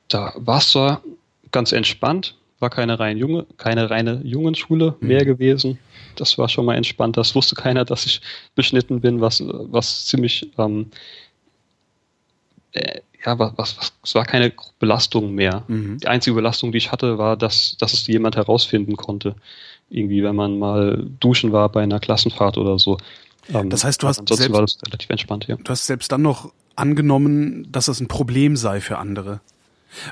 Da war es zwar ganz entspannt, war keine rein junge, keine reine Jungenschule mhm. mehr gewesen. Das war schon mal entspannt. Das wusste keiner, dass ich beschnitten bin, was, was ziemlich ähm, äh, ja, was, was, es war keine Belastung mehr. Mhm. Die einzige Belastung, die ich hatte, war, dass, dass es jemand herausfinden konnte irgendwie, wenn man mal duschen war bei einer Klassenfahrt oder so. Ähm, das heißt, du hast selbst, war das relativ entspannt, ja. Du hast selbst dann noch angenommen, dass das ein Problem sei für andere.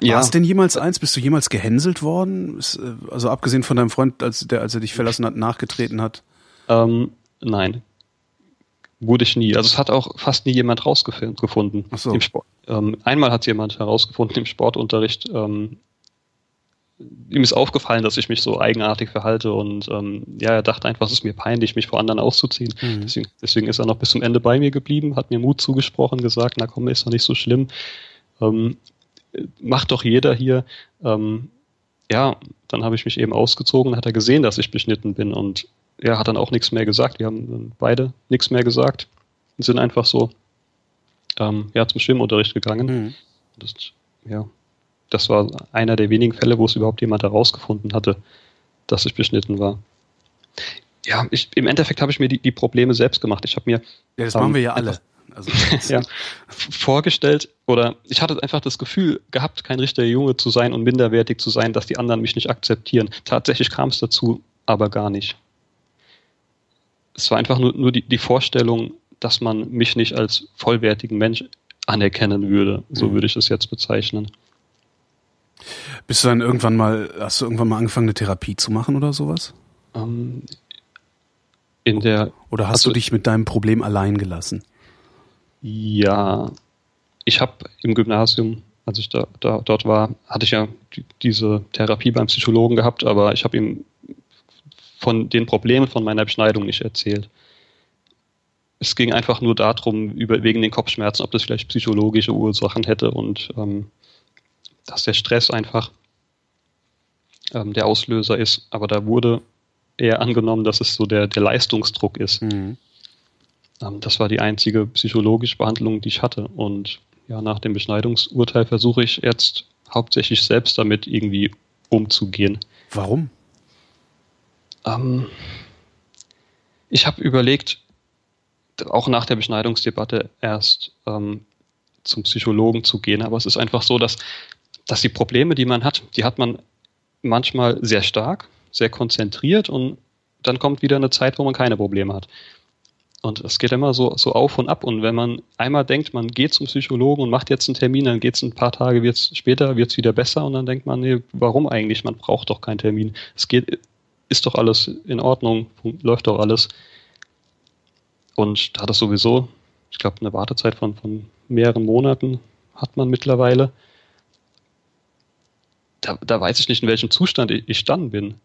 War ja. es denn jemals eins? Bist du jemals gehänselt worden? Äh, also abgesehen von deinem Freund, als der, als er dich verlassen hat, nachgetreten hat? Ähm, nein. Wurde ich nie. Also es hat auch fast nie jemand rausgefunden Ach so. im Sport. Ähm, einmal hat jemand herausgefunden im Sportunterricht, ähm, ihm ist aufgefallen, dass ich mich so eigenartig verhalte und ähm, ja, er dachte einfach, es ist mir peinlich, mich vor anderen auszuziehen. Mhm. Deswegen, deswegen, ist er noch bis zum Ende bei mir geblieben, hat mir Mut zugesprochen, gesagt, na komm, ist doch nicht so schlimm. Ähm, macht doch jeder hier. Ähm, ja, dann habe ich mich eben ausgezogen, hat er gesehen, dass ich beschnitten bin und er hat dann auch nichts mehr gesagt. Wir haben beide nichts mehr gesagt und sind einfach so ähm, ja, zum Schwimmunterricht gegangen. Mhm. Das, ja, das war einer der wenigen Fälle, wo es überhaupt jemand herausgefunden hatte, dass ich beschnitten war. Ja, ich, im Endeffekt habe ich mir die, die Probleme selbst gemacht. Ich habe mir. Ja, das ähm, machen wir ja alle. Also, ja, vorgestellt oder ich hatte einfach das Gefühl gehabt, kein richtiger Junge zu sein und minderwertig zu sein, dass die anderen mich nicht akzeptieren. Tatsächlich kam es dazu, aber gar nicht. Es war einfach nur, nur die, die Vorstellung, dass man mich nicht als vollwertigen Mensch anerkennen würde. So mhm. würde ich es jetzt bezeichnen. Bist du dann irgendwann mal, hast du irgendwann mal angefangen, eine Therapie zu machen oder sowas? Ähm, in der. Oder hast also, du dich mit deinem Problem allein gelassen? Ja, ich habe im Gymnasium, als ich da, da, dort war, hatte ich ja die, diese Therapie beim Psychologen gehabt, aber ich habe ihm von den Problemen von meiner Beschneidung nicht erzählt. Es ging einfach nur darum, über, wegen den Kopfschmerzen, ob das vielleicht psychologische Ursachen hätte und ähm, dass der Stress einfach ähm, der Auslöser ist. Aber da wurde eher angenommen, dass es so der, der Leistungsdruck ist. Mhm. Ähm, das war die einzige psychologische Behandlung, die ich hatte. Und ja, nach dem Beschneidungsurteil versuche ich jetzt hauptsächlich selbst damit irgendwie umzugehen. Warum? Ähm, ich habe überlegt, auch nach der Beschneidungsdebatte erst ähm, zum Psychologen zu gehen, aber es ist einfach so, dass dass die Probleme, die man hat, die hat man manchmal sehr stark sehr konzentriert und dann kommt wieder eine Zeit, wo man keine Probleme hat. Und es geht immer so, so auf und ab. Und wenn man einmal denkt, man geht zum Psychologen und macht jetzt einen Termin, dann geht es ein paar Tage wird's später, wird es wieder besser und dann denkt man, nee, warum eigentlich? Man braucht doch keinen Termin. Es geht, ist doch alles in Ordnung, läuft doch alles. Und da das sowieso, ich glaube, eine Wartezeit von, von mehreren Monaten hat man mittlerweile. Da, da weiß ich nicht, in welchem Zustand ich, ich dann bin.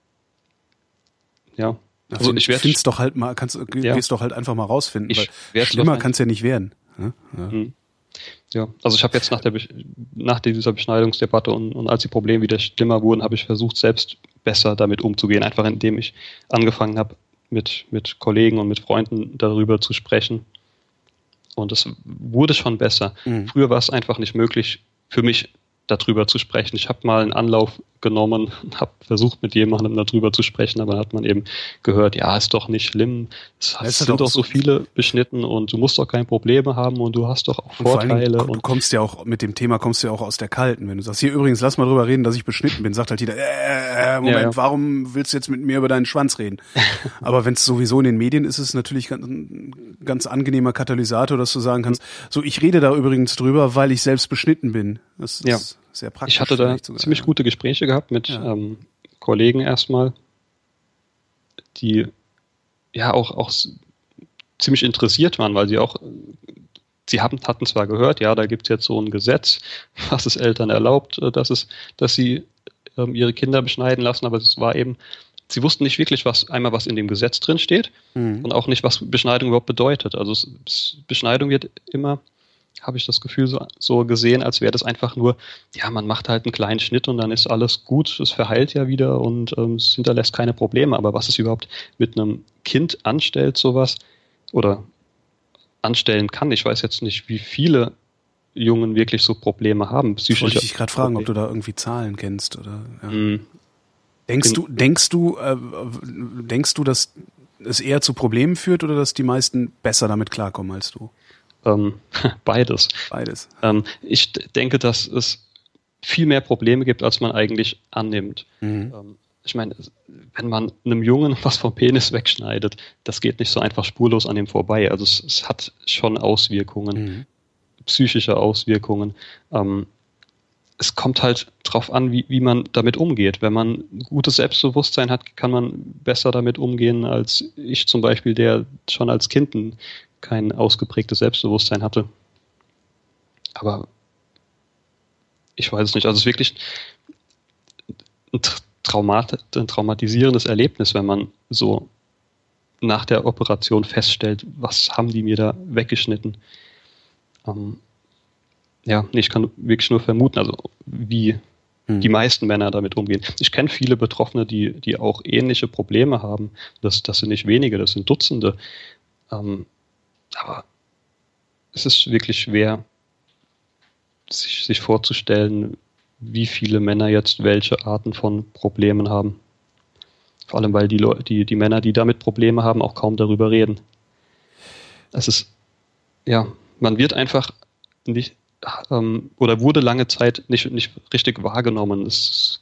Ja, also ich werde es doch halt mal, kannst, ja. gehst doch halt einfach mal rausfinden, ich weil schlimmer kann es ja nicht werden. Ne? Ja. Mhm. Ja. also ich habe jetzt nach, der, nach dieser Beschneidungsdebatte und, und als die Probleme wieder schlimmer wurden, habe ich versucht, selbst besser damit umzugehen, einfach indem ich angefangen habe, mit, mit Kollegen und mit Freunden darüber zu sprechen. Und es wurde schon besser. Mhm. Früher war es einfach nicht möglich, für mich darüber zu sprechen. Ich habe mal einen Anlauf genommen und habe versucht, mit jemandem darüber zu sprechen, aber dann hat man eben gehört, ja, ist doch nicht schlimm, es das sind doch so viele beschnitten und du musst doch keine Probleme haben und du hast doch auch Vorteile. Und, und du kommst ja auch, mit dem Thema kommst du ja auch aus der Kalten. Wenn du sagst, hier übrigens, lass mal drüber reden, dass ich beschnitten bin, sagt halt jeder, äh, Moment, ja, ja. warum willst du jetzt mit mir über deinen Schwanz reden? aber wenn es sowieso in den Medien ist, ist es natürlich ganz, ein ganz angenehmer Katalysator, dass du sagen kannst, so, ich rede da übrigens drüber, weil ich selbst beschnitten bin. Das ja. ist sehr praktisch. Ich hatte da sogar, ziemlich ja. gute Gespräche gehabt mit ja. ähm, Kollegen erstmal, die ja auch, auch ziemlich interessiert waren, weil sie auch, sie haben, hatten zwar gehört, ja, da gibt es jetzt so ein Gesetz, was es Eltern erlaubt, äh, dass es, dass sie ähm, ihre Kinder beschneiden lassen, aber es war eben, sie wussten nicht wirklich, was einmal was in dem Gesetz drin steht mhm. und auch nicht, was Beschneidung überhaupt bedeutet. Also es, Beschneidung wird immer habe ich das Gefühl so, so gesehen, als wäre das einfach nur, ja, man macht halt einen kleinen Schnitt und dann ist alles gut, es verheilt ja wieder und ähm, es hinterlässt keine Probleme. Aber was es überhaupt mit einem Kind anstellt, sowas, oder anstellen kann, ich weiß jetzt nicht, wie viele Jungen wirklich so Probleme haben. Psychische Wollte ich dich gerade fragen, ob du da irgendwie Zahlen kennst oder. Ja. Mm. Denkst du, denkst du, äh, denkst du, dass es eher zu Problemen führt oder dass die meisten besser damit klarkommen als du? Ähm, beides. Beides. Ähm, ich denke, dass es viel mehr Probleme gibt, als man eigentlich annimmt. Mhm. Ähm, ich meine, wenn man einem Jungen was vom Penis wegschneidet, das geht nicht so einfach spurlos an ihm vorbei. Also es, es hat schon Auswirkungen, mhm. psychische Auswirkungen. Ähm, es kommt halt drauf an, wie, wie man damit umgeht. Wenn man gutes Selbstbewusstsein hat, kann man besser damit umgehen als ich zum Beispiel, der schon als Kind ein kein ausgeprägtes Selbstbewusstsein hatte. Aber ich weiß es nicht. Also es ist wirklich ein, Traumat, ein traumatisierendes Erlebnis, wenn man so nach der Operation feststellt, was haben die mir da weggeschnitten. Ähm, ja, ich kann wirklich nur vermuten, also wie hm. die meisten Männer damit umgehen. Ich kenne viele Betroffene, die, die auch ähnliche Probleme haben. Das, das sind nicht wenige, das sind Dutzende. Ähm, aber es ist wirklich schwer, sich, sich vorzustellen, wie viele Männer jetzt welche Arten von Problemen haben. Vor allem, weil die, die, die Männer, die damit Probleme haben, auch kaum darüber reden. Es ist, ja, man wird einfach nicht, ähm, oder wurde lange Zeit nicht, nicht richtig wahrgenommen. Es,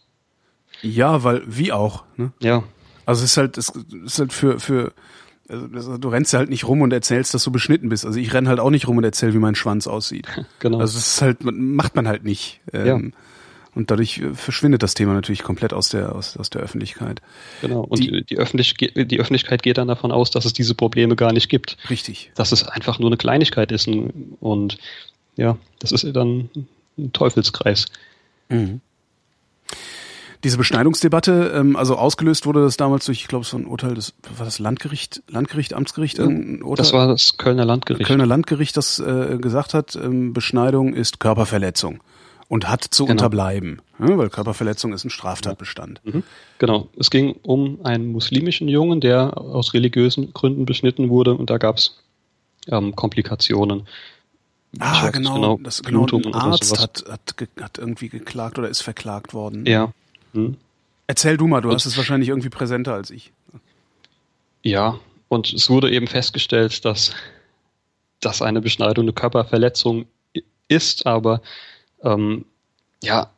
ja, weil, wie auch, ne? Ja. Also es ist halt, es ist halt für, für, also, du rennst ja halt nicht rum und erzählst, dass du beschnitten bist. Also ich renn halt auch nicht rum und erzähl, wie mein Schwanz aussieht. Genau. Also es ist halt, macht man halt nicht. Ähm, ja. Und dadurch äh, verschwindet das Thema natürlich komplett aus der, aus, aus der Öffentlichkeit. Genau. Und die, die, Öffentlich die Öffentlichkeit geht dann davon aus, dass es diese Probleme gar nicht gibt. Richtig. Dass es einfach nur eine Kleinigkeit ist. Und ja, das ist dann ein Teufelskreis. Mhm. Diese Beschneidungsdebatte, ähm, also ausgelöst wurde das damals durch, ich glaube, so ein Urteil des, war das Landgericht, Landgericht, Amtsgericht? Ein Urteil? Das war das Kölner Landgericht. Kölner Landgericht, das äh, gesagt hat, ähm, Beschneidung ist Körperverletzung und hat zu genau. unterbleiben, ja, weil Körperverletzung ist ein Straftatbestand. Mhm. Genau. Es ging um einen muslimischen Jungen, der aus religiösen Gründen beschnitten wurde und da gab es ähm, Komplikationen. Ah, genau, genau, das, genau ein Arzt hat, hat, hat irgendwie geklagt oder ist verklagt worden. Ja, hm? Erzähl du mal, du und, hast es wahrscheinlich irgendwie präsenter als ich. Ja, und es wurde eben festgestellt, dass, dass eine Beschneidung eine Körperverletzung ist, aber ähm, ja,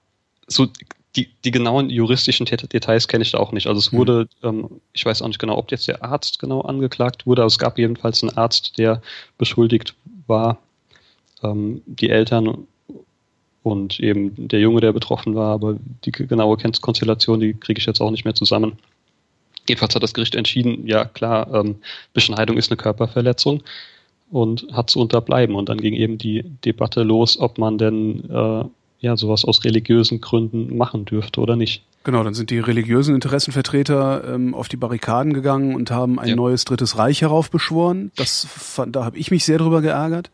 so die, die genauen juristischen Details kenne ich da auch nicht. Also es hm. wurde, ähm, ich weiß auch nicht genau, ob jetzt der Arzt genau angeklagt wurde, aber es gab jedenfalls einen Arzt, der beschuldigt war, ähm, die Eltern und eben der Junge, der betroffen war, aber die genaue Konstellation, die kriege ich jetzt auch nicht mehr zusammen. Jedenfalls hat das Gericht entschieden, ja klar, ähm, Beschneidung ist eine Körperverletzung und hat zu unterbleiben. Und dann ging eben die Debatte los, ob man denn äh, ja sowas aus religiösen Gründen machen dürfte oder nicht. Genau, dann sind die religiösen Interessenvertreter ähm, auf die Barrikaden gegangen und haben ein ja. neues Drittes Reich heraufbeschworen. Das fand, da habe ich mich sehr drüber geärgert,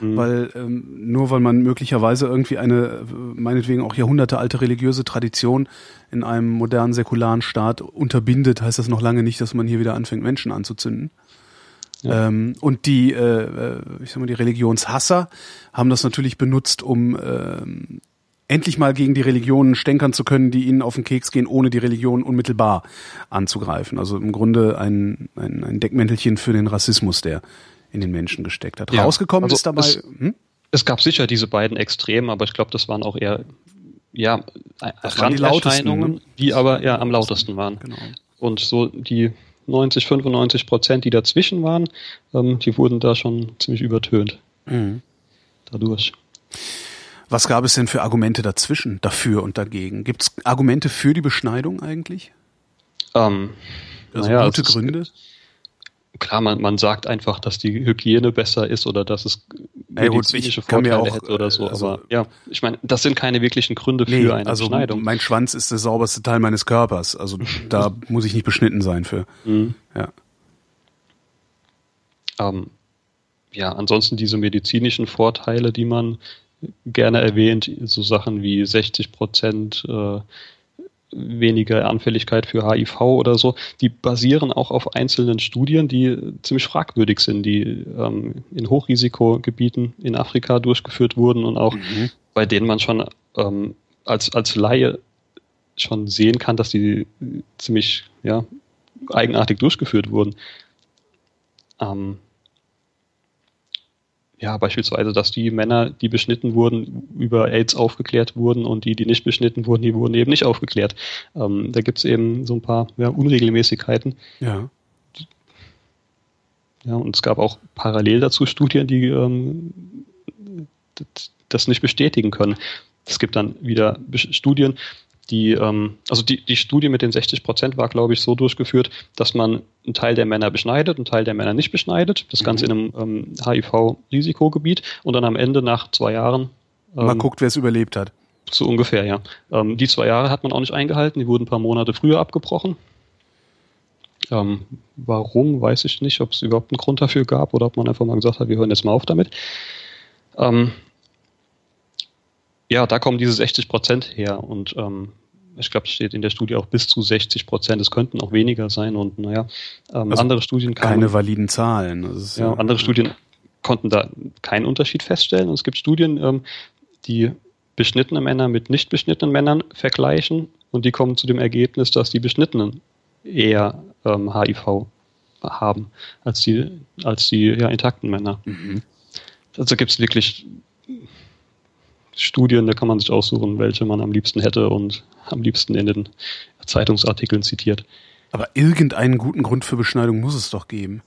mhm. weil ähm, nur weil man möglicherweise irgendwie eine meinetwegen auch jahrhundertealte religiöse Tradition in einem modernen säkularen Staat unterbindet, heißt das noch lange nicht, dass man hier wieder anfängt Menschen anzuzünden. Ja. Ähm, und die, äh, äh ich sag mal, die Religionshasser haben das natürlich benutzt, um ähm, endlich mal gegen die Religionen stänkern zu können, die ihnen auf den Keks gehen, ohne die Religion unmittelbar anzugreifen. Also im Grunde ein, ein, ein Deckmäntelchen für den Rassismus, der in den Menschen gesteckt hat. Ja, Rausgekommen also ist dabei. Es, hm? es, gab sicher diese beiden Extremen, aber ich glaube, das waren auch eher ja, Randerscheinungen, die, die aber ja am lautesten waren. Genau. Und so die 90, 95 Prozent, die dazwischen waren, ähm, die wurden da schon ziemlich übertönt. Mhm. Dadurch. Was gab es denn für Argumente dazwischen, dafür und dagegen? Gibt es Argumente für die Beschneidung eigentlich? Ähm, also naja, gute Gründe? Klar, man, man sagt einfach, dass die Hygiene besser ist oder dass es medizinische ja, Vorteile auch, hätte oder so. Also, aber ja, ich meine, das sind keine wirklichen Gründe nee, für eine also Beschneidung. Mein Schwanz ist der sauberste Teil meines Körpers. Also da muss ich nicht beschnitten sein für. Mhm. Ja. Ähm, ja, ansonsten diese medizinischen Vorteile, die man gerne erwähnt, so Sachen wie 60 Prozent äh, weniger Anfälligkeit für HIV oder so, die basieren auch auf einzelnen Studien, die ziemlich fragwürdig sind, die ähm, in Hochrisikogebieten in Afrika durchgeführt wurden und auch mhm. bei denen man schon ähm, als, als Laie schon sehen kann, dass die ziemlich ja, eigenartig durchgeführt wurden. Ähm, ja, beispielsweise, dass die Männer, die beschnitten wurden, über AIDS aufgeklärt wurden und die, die nicht beschnitten wurden, die wurden eben nicht aufgeklärt. Ähm, da gibt es eben so ein paar ja, Unregelmäßigkeiten. Ja. Ja, und es gab auch parallel dazu Studien, die ähm, das nicht bestätigen können. Es gibt dann wieder Studien, die, ähm, also die, die Studie mit den 60 Prozent war, glaube ich, so durchgeführt, dass man einen Teil der Männer beschneidet, einen Teil der Männer nicht beschneidet, das Ganze mhm. in einem ähm, HIV-Risikogebiet und dann am Ende nach zwei Jahren. Ähm, Mal guckt, wer es überlebt hat. So ungefähr, ja. Ähm, die zwei Jahre hat man auch nicht eingehalten, die wurden ein paar Monate früher abgebrochen. Ähm, warum, weiß ich nicht, ob es überhaupt einen Grund dafür gab oder ob man einfach mal gesagt hat, wir hören jetzt mal auf damit. Ähm, ja, da kommen diese 60 Prozent her und ähm, ich glaube, es steht in der Studie auch bis zu 60 Prozent. Es könnten auch weniger sein und naja, ähm, also andere Studien kamen, keine validen Zahlen. ja, ja, andere Studien konnten da keinen Unterschied feststellen. Und es gibt Studien, ähm, die beschnittene Männer mit nicht beschnittenen Männern vergleichen und die kommen zu dem Ergebnis, dass die Beschnittenen eher ähm, HIV haben als die als die ja, intakten Männer. Mhm. Also gibt es wirklich Studien, da kann man sich aussuchen, welche man am liebsten hätte und am liebsten in den Zeitungsartikeln zitiert. Aber irgendeinen guten Grund für Beschneidung muss es doch geben.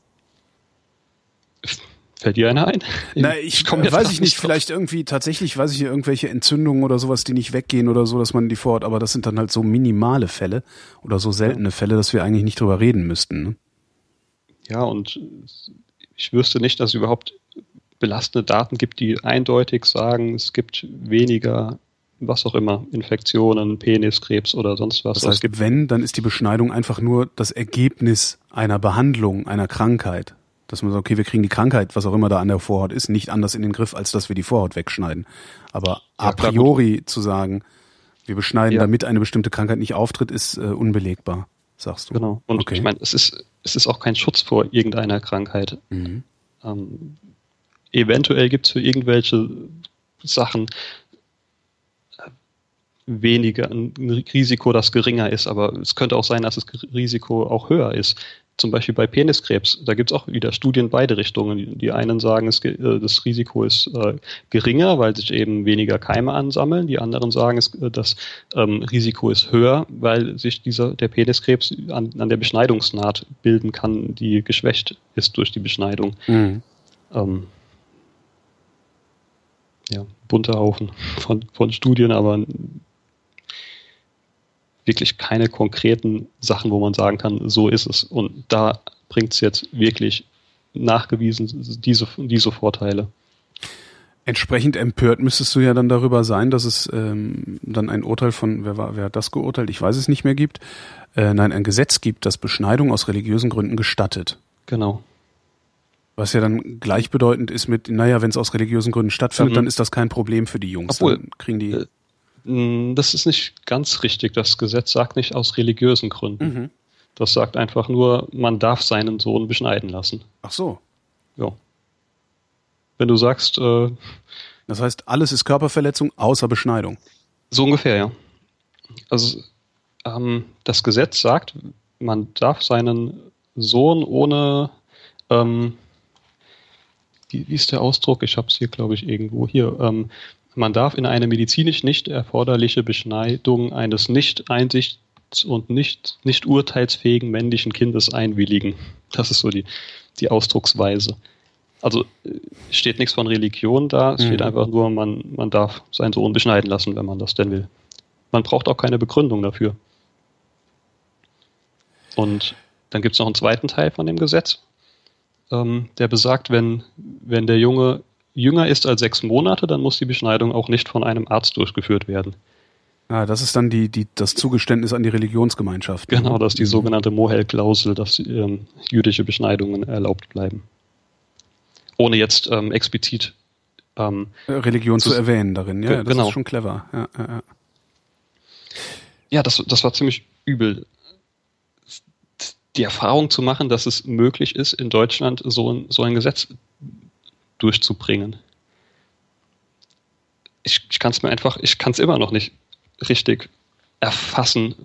Fällt dir einer ein? Na, ich, ich äh, weiß ich nicht, vielleicht irgendwie tatsächlich, weiß ich nicht, irgendwelche Entzündungen oder sowas, die nicht weggehen oder so, dass man die vorhat, aber das sind dann halt so minimale Fälle oder so seltene Fälle, dass wir eigentlich nicht drüber reden müssten. Ne? Ja, und ich wüsste nicht, dass überhaupt belastende Daten gibt, die eindeutig sagen, es gibt weniger, was auch immer, Infektionen, Peniskrebs oder sonst was. Das heißt, wenn, dann ist die Beschneidung einfach nur das Ergebnis einer Behandlung, einer Krankheit. Dass man sagt, okay, wir kriegen die Krankheit, was auch immer da an der Vorhaut ist, nicht anders in den Griff, als dass wir die Vorhaut wegschneiden. Aber a priori zu sagen, wir beschneiden, ja. damit eine bestimmte Krankheit nicht auftritt, ist äh, unbelegbar, sagst du. Genau. Und okay. ich meine, es ist, es ist auch kein Schutz vor irgendeiner Krankheit. Mhm. Ähm, eventuell gibt es für irgendwelche Sachen äh, weniger ein Risiko, das geringer ist, aber es könnte auch sein, dass das Risiko auch höher ist. zum Beispiel bei Peniskrebs, da gibt es auch wieder Studien beide Richtungen. Die einen sagen, es, äh, das Risiko ist äh, geringer, weil sich eben weniger Keime ansammeln. Die anderen sagen, es, äh, das ähm, Risiko ist höher, weil sich dieser, der Peniskrebs an, an, der Beschneidungsnaht bilden kann, die geschwächt ist durch die Beschneidung. Mhm. Ähm, ja, bunter Haufen von, von Studien, aber wirklich keine konkreten Sachen, wo man sagen kann, so ist es. Und da bringt es jetzt wirklich nachgewiesen diese, diese Vorteile. Entsprechend empört müsstest du ja dann darüber sein, dass es ähm, dann ein Urteil von, wer, war, wer hat das geurteilt, ich weiß es nicht mehr gibt, äh, nein, ein Gesetz gibt, das Beschneidung aus religiösen Gründen gestattet. Genau. Was ja dann gleichbedeutend ist mit, naja, wenn es aus religiösen Gründen stattfindet, mhm. dann ist das kein Problem für die Jungs. Obwohl, dann kriegen die. Äh, Mm, das ist nicht ganz richtig. Das Gesetz sagt nicht aus religiösen Gründen. Mhm. Das sagt einfach nur, man darf seinen Sohn beschneiden lassen. Ach so. Ja. Wenn du sagst. Äh, das heißt, alles ist Körperverletzung außer Beschneidung. So ungefähr, ja. Also ähm, das Gesetz sagt, man darf seinen Sohn ohne ähm, wie, wie ist der Ausdruck? Ich habe es hier, glaube ich, irgendwo hier. Ähm, man darf in eine medizinisch nicht erforderliche Beschneidung eines nicht einsichts- und nicht, nicht urteilsfähigen männlichen Kindes einwilligen. Das ist so die, die Ausdrucksweise. Also äh, steht nichts von Religion da, es mhm. steht einfach nur, man, man darf seinen Sohn beschneiden lassen, wenn man das denn will. Man braucht auch keine Begründung dafür. Und dann gibt es noch einen zweiten Teil von dem Gesetz, ähm, der besagt, wenn, wenn der Junge jünger ist als sechs Monate, dann muss die Beschneidung auch nicht von einem Arzt durchgeführt werden. Ah, das ist dann die, die, das Zugeständnis an die Religionsgemeinschaft. Genau, das ist die sogenannte Mohel-Klausel, dass ähm, jüdische Beschneidungen erlaubt bleiben. Ohne jetzt ähm, explizit ähm, Religion zu, zu, erwähnen darin, ja, das genau. ist schon clever. Ja, ja, ja. ja das, das war ziemlich übel. Die Erfahrung zu machen, dass es möglich ist, in Deutschland so ein, so ein Gesetz durchzubringen. Ich, ich kann es mir einfach, ich kann es immer noch nicht richtig erfassen,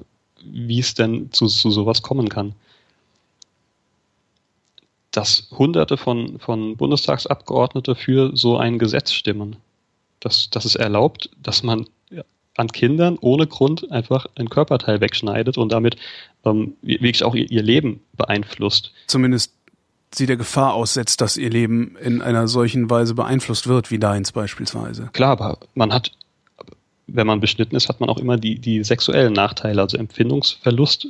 wie es denn zu, zu sowas kommen kann. Dass Hunderte von, von Bundestagsabgeordnete für so ein Gesetz stimmen. Dass, dass es erlaubt, dass man an Kindern ohne Grund einfach ein Körperteil wegschneidet und damit ähm, wirklich auch ihr, ihr Leben beeinflusst. Zumindest sie der Gefahr aussetzt, dass ihr Leben in einer solchen Weise beeinflusst wird, wie deins beispielsweise. Klar, aber man hat, wenn man beschnitten ist, hat man auch immer die, die sexuellen Nachteile, also Empfindungsverlust,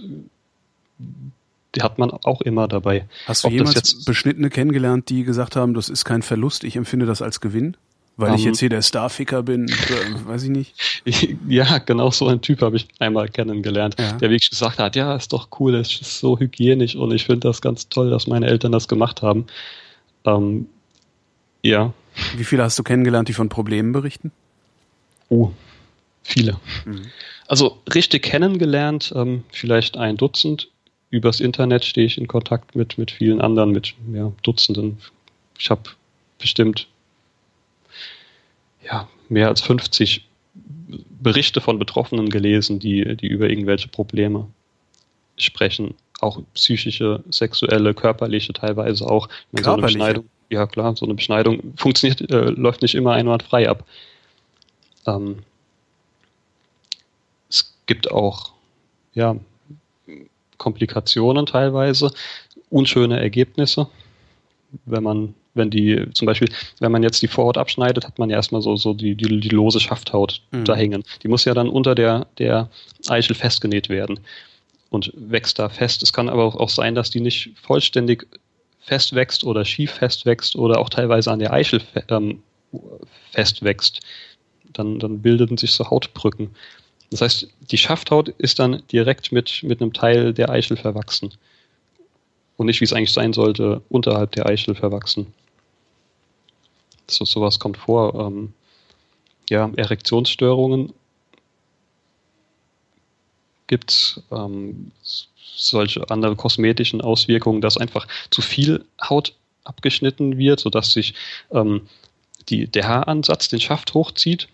die hat man auch immer dabei. Hast du Ob jemals Beschnittene kennengelernt, die gesagt haben, das ist kein Verlust, ich empfinde das als Gewinn? Weil um, ich ähm. jetzt hier der Starficker bin, weiß ich nicht. ja, genau so ein Typ habe ich einmal kennengelernt, ja. der wirklich gesagt hat, ja, ist doch cool, es ist so hygienisch und ich finde das ganz toll, dass meine Eltern das gemacht haben. Ähm, ja. Wie viele hast du kennengelernt, die von Problemen berichten? Oh, viele. Mhm. Also richtig kennengelernt, ähm, vielleicht ein Dutzend. Übers Internet stehe ich in Kontakt mit, mit vielen anderen, mit ja, Dutzenden. Ich habe bestimmt ja, mehr als 50 Berichte von Betroffenen gelesen, die, die über irgendwelche Probleme sprechen. Auch psychische, sexuelle, körperliche teilweise auch. Körperliche? So eine Beschneidung, ja klar, so eine Beschneidung funktioniert, äh, läuft nicht immer einwandfrei ab. Ähm, es gibt auch ja, Komplikationen teilweise, unschöne Ergebnisse, wenn man wenn die, zum Beispiel, wenn man jetzt die Vorhaut abschneidet, hat man ja erstmal so, so die, die, die lose Schafthaut mhm. da hängen. Die muss ja dann unter der, der Eichel festgenäht werden und wächst da fest. Es kann aber auch sein, dass die nicht vollständig fest wächst oder schief fest wächst oder auch teilweise an der Eichel ähm, fest wächst. Dann, dann bildeten sich so Hautbrücken. Das heißt, die Schafthaut ist dann direkt mit, mit einem Teil der Eichel verwachsen. Und nicht, wie es eigentlich sein sollte, unterhalb der Eichel verwachsen so sowas kommt vor. Ähm, ja, Erektionsstörungen gibt es, ähm, solche andere kosmetischen Auswirkungen, dass einfach zu viel Haut abgeschnitten wird, sodass sich ähm, die, der Haaransatz den Schaft hochzieht,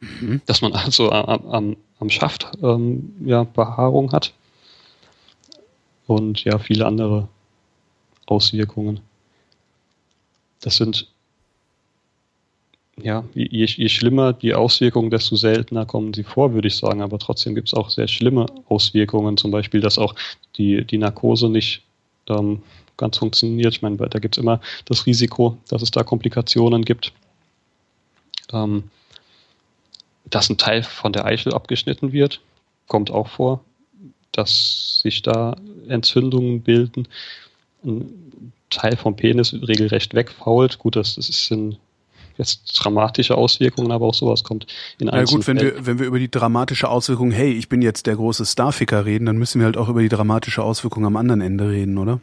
mhm. dass man also am, am, am Schaft ähm, ja, Behaarung hat und ja, viele andere Auswirkungen. Das sind, ja, je, je schlimmer die Auswirkungen, desto seltener kommen sie vor, würde ich sagen. Aber trotzdem gibt es auch sehr schlimme Auswirkungen, zum Beispiel, dass auch die, die Narkose nicht ähm, ganz funktioniert. Ich meine, da gibt es immer das Risiko, dass es da Komplikationen gibt. Ähm, dass ein Teil von der Eichel abgeschnitten wird, kommt auch vor, dass sich da Entzündungen bilden. Ein Teil vom Penis regelrecht wegfault. Gut, das, das sind jetzt dramatische Auswirkungen, aber auch sowas kommt in Ja gut, wenn wir, wenn wir über die dramatische Auswirkung, hey, ich bin jetzt der große Starficker reden, dann müssen wir halt auch über die dramatische Auswirkung am anderen Ende reden, oder?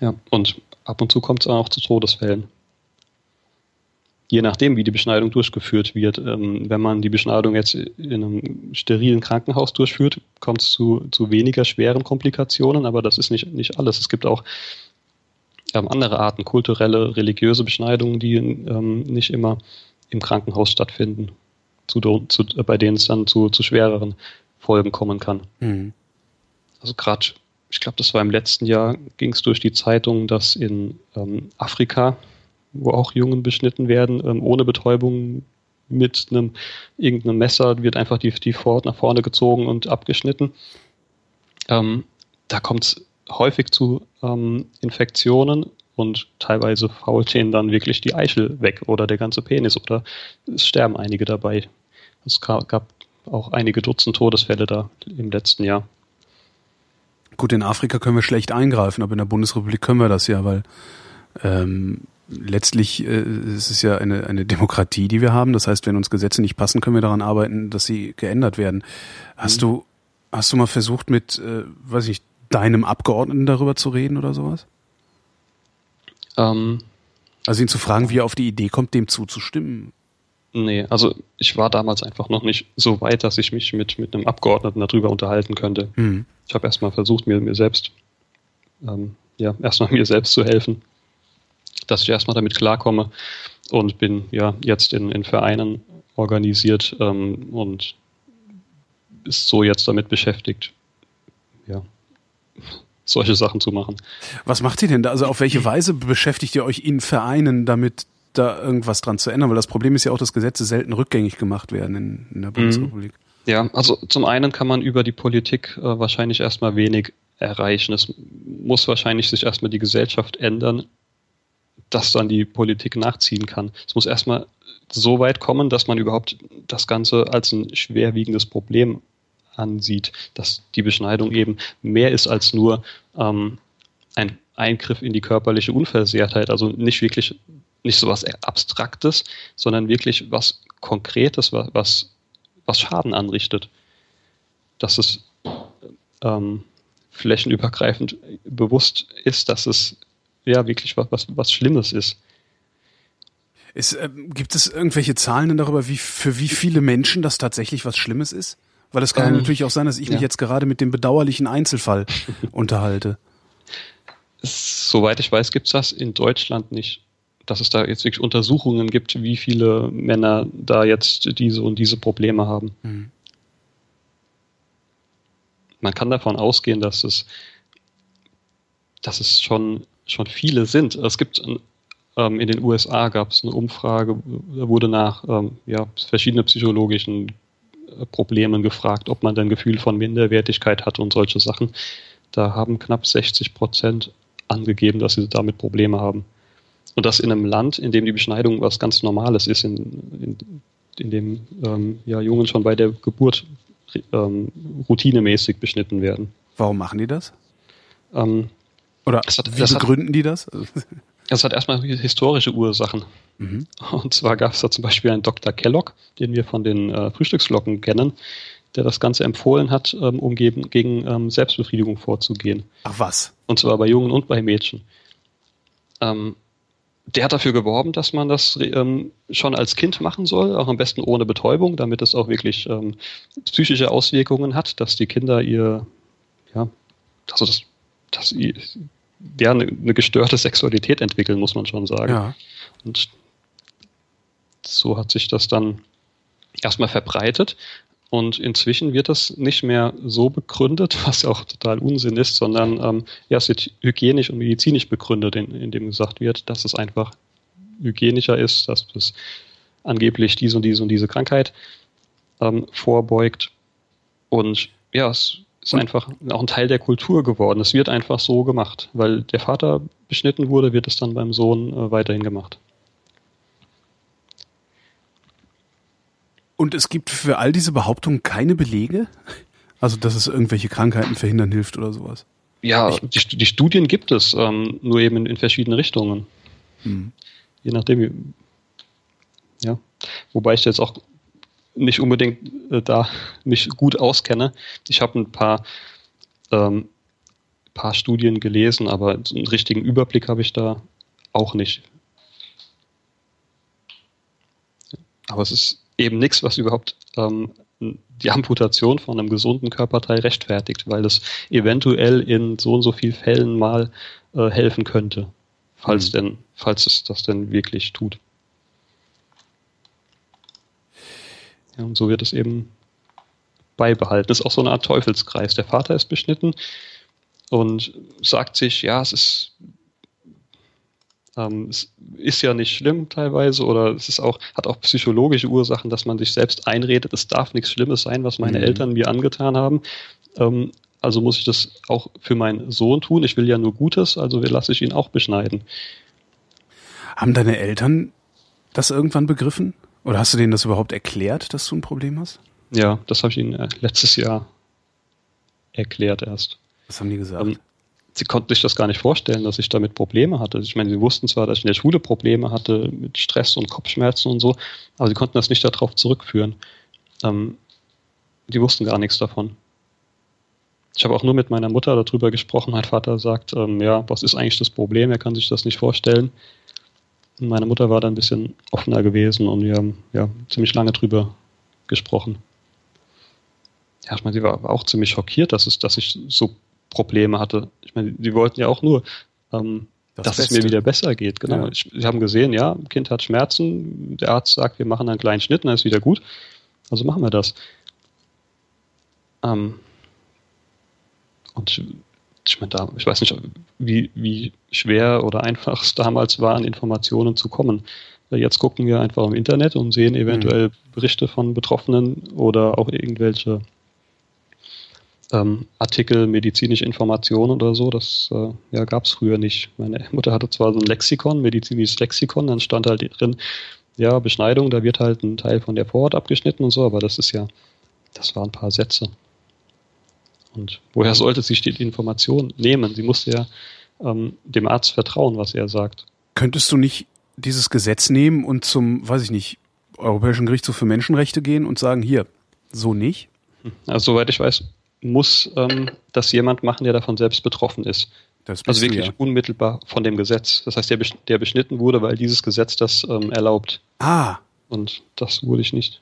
Ja, und ab und zu kommt es auch zu Todesfällen. Je nachdem, wie die Beschneidung durchgeführt wird. Ähm, wenn man die Beschneidung jetzt in einem sterilen Krankenhaus durchführt, kommt es zu, zu weniger schweren Komplikationen, aber das ist nicht, nicht alles. Es gibt auch ähm, andere Arten, kulturelle, religiöse Beschneidungen, die ähm, nicht immer im Krankenhaus stattfinden, zu, zu, bei denen es dann zu, zu schwereren Folgen kommen kann. Mhm. Also gerade, ich glaube, das war im letzten Jahr, ging es durch die Zeitung, dass in ähm, Afrika, wo auch Jungen beschnitten werden, ähm, ohne Betäubung mit einem irgendeinem Messer wird einfach die, die Vorhaut nach vorne gezogen und abgeschnitten. Ähm, da kommt es häufig zu ähm, Infektionen und teilweise fault denen dann wirklich die Eichel weg oder der ganze Penis oder es sterben einige dabei. Es gab auch einige Dutzend Todesfälle da im letzten Jahr. Gut, in Afrika können wir schlecht eingreifen, aber in der Bundesrepublik können wir das ja, weil ähm, letztlich äh, ist es ja eine, eine Demokratie, die wir haben. Das heißt, wenn uns Gesetze nicht passen, können wir daran arbeiten, dass sie geändert werden. Hast mhm. du hast du mal versucht mit, äh, weiß ich, deinem Abgeordneten darüber zu reden oder sowas? Ähm, also ihn zu fragen, wie er auf die Idee kommt, dem zuzustimmen. Nee, also ich war damals einfach noch nicht so weit, dass ich mich mit, mit einem Abgeordneten darüber unterhalten könnte. Mhm. Ich habe erstmal versucht, mir, mir selbst, ähm, ja, erstmal mir selbst zu helfen, dass ich erstmal damit klarkomme und bin ja jetzt in, in Vereinen organisiert ähm, und ist so jetzt damit beschäftigt, ja, solche Sachen zu machen. Was macht ihr denn da? Also auf welche Weise beschäftigt ihr euch in Vereinen damit, da irgendwas dran zu ändern? Weil das Problem ist ja auch, dass Gesetze selten rückgängig gemacht werden in, in der mhm. Bundesrepublik. Ja, also zum einen kann man über die Politik äh, wahrscheinlich erstmal wenig erreichen. Es muss wahrscheinlich sich erstmal die Gesellschaft ändern, dass dann die Politik nachziehen kann. Es muss erstmal so weit kommen, dass man überhaupt das Ganze als ein schwerwiegendes Problem ansieht, dass die Beschneidung eben mehr ist als nur ähm, ein Eingriff in die körperliche Unversehrtheit, also nicht wirklich nicht so was Abstraktes, sondern wirklich was Konkretes, was, was Schaden anrichtet. Dass es ähm, flächenübergreifend bewusst ist, dass es ja wirklich was, was, was Schlimmes ist. ist äh, gibt es irgendwelche Zahlen denn darüber, wie, für wie viele Menschen das tatsächlich was Schlimmes ist? Weil es kann ähm, natürlich auch sein, dass ich ja. mich jetzt gerade mit dem bedauerlichen Einzelfall unterhalte. Soweit ich weiß, gibt es das in Deutschland nicht. Dass es da jetzt wirklich Untersuchungen gibt, wie viele Männer da jetzt diese und diese Probleme haben. Mhm. Man kann davon ausgehen, dass es, dass es schon, schon viele sind. Es gibt ähm, in den USA gab es eine Umfrage, da wurde nach ähm, ja, verschiedenen psychologischen Problemen gefragt, ob man ein Gefühl von Minderwertigkeit hat und solche Sachen. Da haben knapp 60 Prozent angegeben, dass sie damit Probleme haben. Und das in einem Land, in dem die Beschneidung was ganz Normales ist, in, in, in dem ähm, ja, Jungen schon bei der Geburt ähm, routinemäßig beschnitten werden. Warum machen die das? Ähm, Oder hat, wie begründen hat, die das? Das hat erstmal historische Ursachen. Mhm. Und zwar gab es da zum Beispiel einen Dr. Kellogg, den wir von den äh, Frühstücksflocken kennen, der das Ganze empfohlen hat, ähm, um gegen, gegen ähm, Selbstbefriedigung vorzugehen. Ach was? Und zwar bei Jungen und bei Mädchen. Ähm, der hat dafür geworben, dass man das ähm, schon als Kind machen soll, auch am besten ohne Betäubung, damit es auch wirklich ähm, psychische Auswirkungen hat, dass die Kinder ihr, ja, also das, dass ihr, ja, eine, eine gestörte Sexualität entwickeln, muss man schon sagen. Ja. Und so hat sich das dann erstmal verbreitet. Und inzwischen wird das nicht mehr so begründet, was auch total Unsinn ist, sondern ähm, ja, es wird hygienisch und medizinisch begründet, in, indem gesagt wird, dass es einfach hygienischer ist, dass es angeblich diese und diese und diese Krankheit ähm, vorbeugt. Und ja, es ist einfach auch ein Teil der Kultur geworden. Es wird einfach so gemacht. Weil der Vater beschnitten wurde, wird es dann beim Sohn äh, weiterhin gemacht. Und es gibt für all diese Behauptungen keine Belege? Also, dass es irgendwelche Krankheiten verhindern hilft oder sowas? Ja, die, die Studien gibt es, ähm, nur eben in, in verschiedene Richtungen. Hm. Je nachdem, wie, ja. Wobei ich jetzt auch nicht unbedingt äh, da mich gut auskenne. Ich habe ein paar, ähm, paar Studien gelesen, aber einen richtigen Überblick habe ich da auch nicht. Aber es ist eben nichts, was überhaupt ähm, die Amputation von einem gesunden Körperteil rechtfertigt, weil es eventuell in so und so vielen Fällen mal äh, helfen könnte, falls mhm. denn, falls es das denn wirklich tut. Ja, und so wird es eben beibehalten. Das ist auch so eine Art Teufelskreis. Der Vater ist beschnitten und sagt sich, ja, es ist ähm, es ist ja nicht schlimm teilweise oder es ist auch, hat auch psychologische Ursachen, dass man sich selbst einredet, es darf nichts Schlimmes sein, was meine mhm. Eltern mir angetan haben. Ähm, also muss ich das auch für meinen Sohn tun. Ich will ja nur Gutes, also lasse ich ihn auch beschneiden. Haben deine Eltern das irgendwann begriffen? Oder hast du denen das überhaupt erklärt, dass du ein Problem hast? Ja, das habe ich ihnen äh, letztes Jahr erklärt erst. Was haben die gesagt? Ähm, sie konnten sich das gar nicht vorstellen, dass ich damit Probleme hatte. Ich meine, sie wussten zwar, dass ich in der Schule Probleme hatte mit Stress und Kopfschmerzen und so, aber sie konnten das nicht darauf zurückführen. Ähm, die wussten gar nichts davon. Ich habe auch nur mit meiner Mutter darüber gesprochen. Mein Vater sagt, ähm, ja, was ist eigentlich das Problem? Er kann sich das nicht vorstellen. Meine Mutter war da ein bisschen offener gewesen und wir haben ja ziemlich lange drüber gesprochen. Ja, ich meine, sie war auch ziemlich schockiert, dass, es, dass ich so Probleme hatte. Ich meine, die wollten ja auch nur, ähm, das dass Beste. es mir wieder besser geht. Genau. Ja. Ich, sie haben gesehen, ja, Kind hat Schmerzen, der Arzt sagt, wir machen einen kleinen Schnitt, dann ist wieder gut. Also machen wir das. Ähm, und ich, ich meine, da, ich weiß nicht, wie, wie schwer oder einfach es damals war, an Informationen zu kommen. Jetzt gucken wir einfach im Internet und sehen eventuell mhm. Berichte von Betroffenen oder auch irgendwelche ähm, Artikel, medizinische Informationen oder so, das äh, ja, gab es früher nicht. Meine Mutter hatte zwar so ein Lexikon, medizinisches Lexikon, dann stand halt drin, ja, Beschneidung, da wird halt ein Teil von der Vorhaut abgeschnitten und so, aber das ist ja, das waren ein paar Sätze. Und woher sollte sie die Information nehmen? Sie musste ja ähm, dem Arzt vertrauen, was er sagt. Könntest du nicht dieses Gesetz nehmen und zum, weiß ich nicht, Europäischen Gerichtshof für Menschenrechte gehen und sagen, hier, so nicht? Also, soweit ich weiß, muss ähm, das jemand machen, der davon selbst betroffen ist. also wirklich ja. unmittelbar von dem Gesetz. Das heißt, der, der beschnitten wurde, weil dieses Gesetz das ähm, erlaubt. Ah. Und das wurde ich nicht.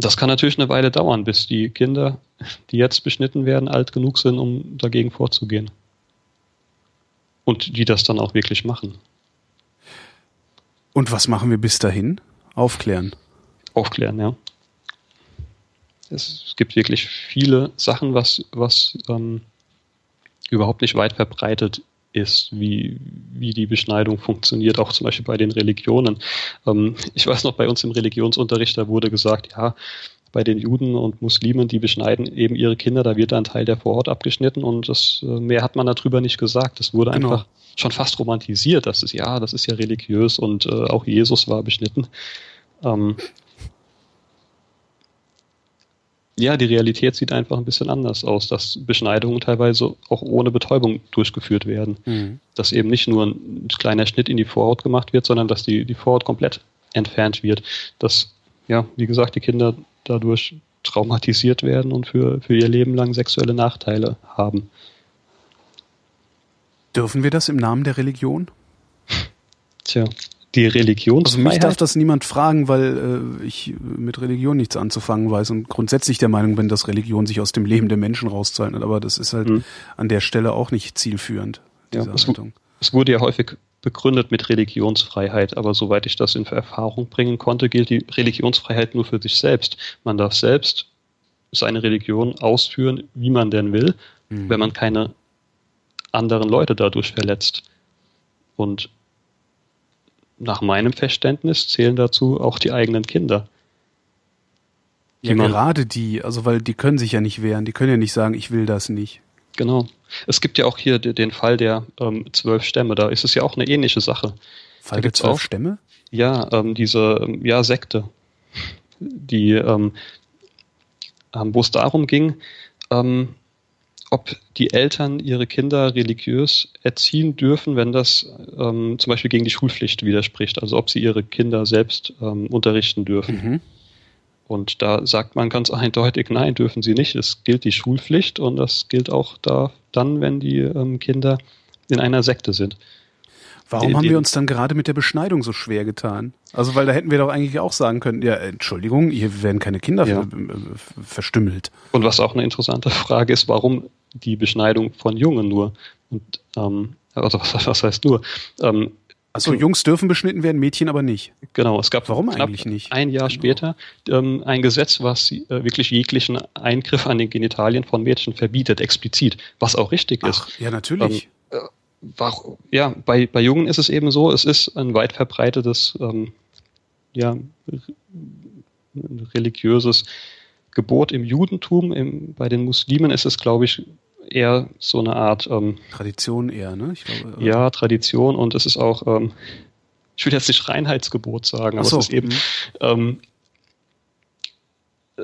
Das kann natürlich eine Weile dauern, bis die Kinder, die jetzt beschnitten werden, alt genug sind, um dagegen vorzugehen. Und die das dann auch wirklich machen. Und was machen wir bis dahin? Aufklären. Aufklären, ja. Es, gibt wirklich viele Sachen, was, was ähm, überhaupt nicht weit verbreitet ist, wie, wie die Beschneidung funktioniert, auch zum Beispiel bei den Religionen. Ähm, ich weiß noch, bei uns im Religionsunterricht, da wurde gesagt, ja, bei den Juden und Muslimen, die beschneiden eben ihre Kinder, da wird ein Teil der Vorhaut abgeschnitten und das, äh, mehr hat man darüber nicht gesagt. Das wurde genau. einfach schon fast romantisiert. Das ist ja, das ist ja religiös und äh, auch Jesus war beschnitten. Ähm, ja, die Realität sieht einfach ein bisschen anders aus, dass Beschneidungen teilweise auch ohne Betäubung durchgeführt werden. Mhm. Dass eben nicht nur ein kleiner Schnitt in die Vorhaut gemacht wird, sondern dass die, die Vorhaut komplett entfernt wird. Dass, ja, wie gesagt, die Kinder dadurch traumatisiert werden und für, für ihr Leben lang sexuelle Nachteile haben. Dürfen wir das im Namen der Religion? Tja, die Religionsfreiheit. Also mich darf das niemand fragen, weil äh, ich mit Religion nichts anzufangen weiß und grundsätzlich der Meinung bin, dass Religion sich aus dem Leben der Menschen rauszeichnet. Aber das ist halt mhm. an der Stelle auch nicht zielführend. Ja, es, es, wurde ja häufig begründet mit Religionsfreiheit, aber soweit ich das in Erfahrung bringen konnte, gilt die Religionsfreiheit nur für sich selbst. Man darf selbst seine Religion ausführen, wie man denn will, mhm. wenn man keine anderen Leute dadurch verletzt. Und nach meinem Verständnis zählen dazu auch die eigenen Kinder. Ja, gerade die, also weil die können sich ja nicht wehren, die können ja nicht sagen, ich will das nicht. Genau. Es gibt ja auch hier den Fall der ähm, zwölf Stämme, da ist es ja auch eine ähnliche Sache. Fall der zwölf auch, Stämme? Ja, ähm, diese ähm, ja, Sekte, die, ähm, ähm, wo es darum ging, ähm, ob die Eltern ihre Kinder religiös erziehen dürfen, wenn das ähm, zum Beispiel gegen die Schulpflicht widerspricht, also ob sie ihre Kinder selbst ähm, unterrichten dürfen. Mhm. Und da sagt man ganz eindeutig, nein, dürfen sie nicht. Es gilt die Schulpflicht und das gilt auch da dann, wenn die ähm, Kinder in einer Sekte sind. Warum haben wir uns dann gerade mit der Beschneidung so schwer getan? Also, weil da hätten wir doch eigentlich auch sagen können, ja, Entschuldigung, hier werden keine Kinder ja. verstümmelt. Und was auch eine interessante Frage ist, warum die Beschneidung von Jungen nur? Und, ähm, also was, heißt nur? Ähm, Achso, Jungs dürfen beschnitten werden, Mädchen aber nicht. Genau, es gab Warum eigentlich nicht? ein Jahr genau. später ähm, ein Gesetz, was äh, wirklich jeglichen Eingriff an den Genitalien von Mädchen verbietet, explizit, was auch richtig Ach, ist. Ja, natürlich. Ähm, äh, war, ja, bei, bei Jungen ist es eben so, es ist ein weit verbreitetes, ähm, ja, religiöses Gebot im Judentum. Im, bei den Muslimen ist es, glaube ich, eher so eine Art ähm, Tradition eher, ne? Glaube, äh, ja, Tradition und es ist auch, ähm, ich will jetzt nicht Reinheitsgebot sagen, aber so. es ist eben, ähm,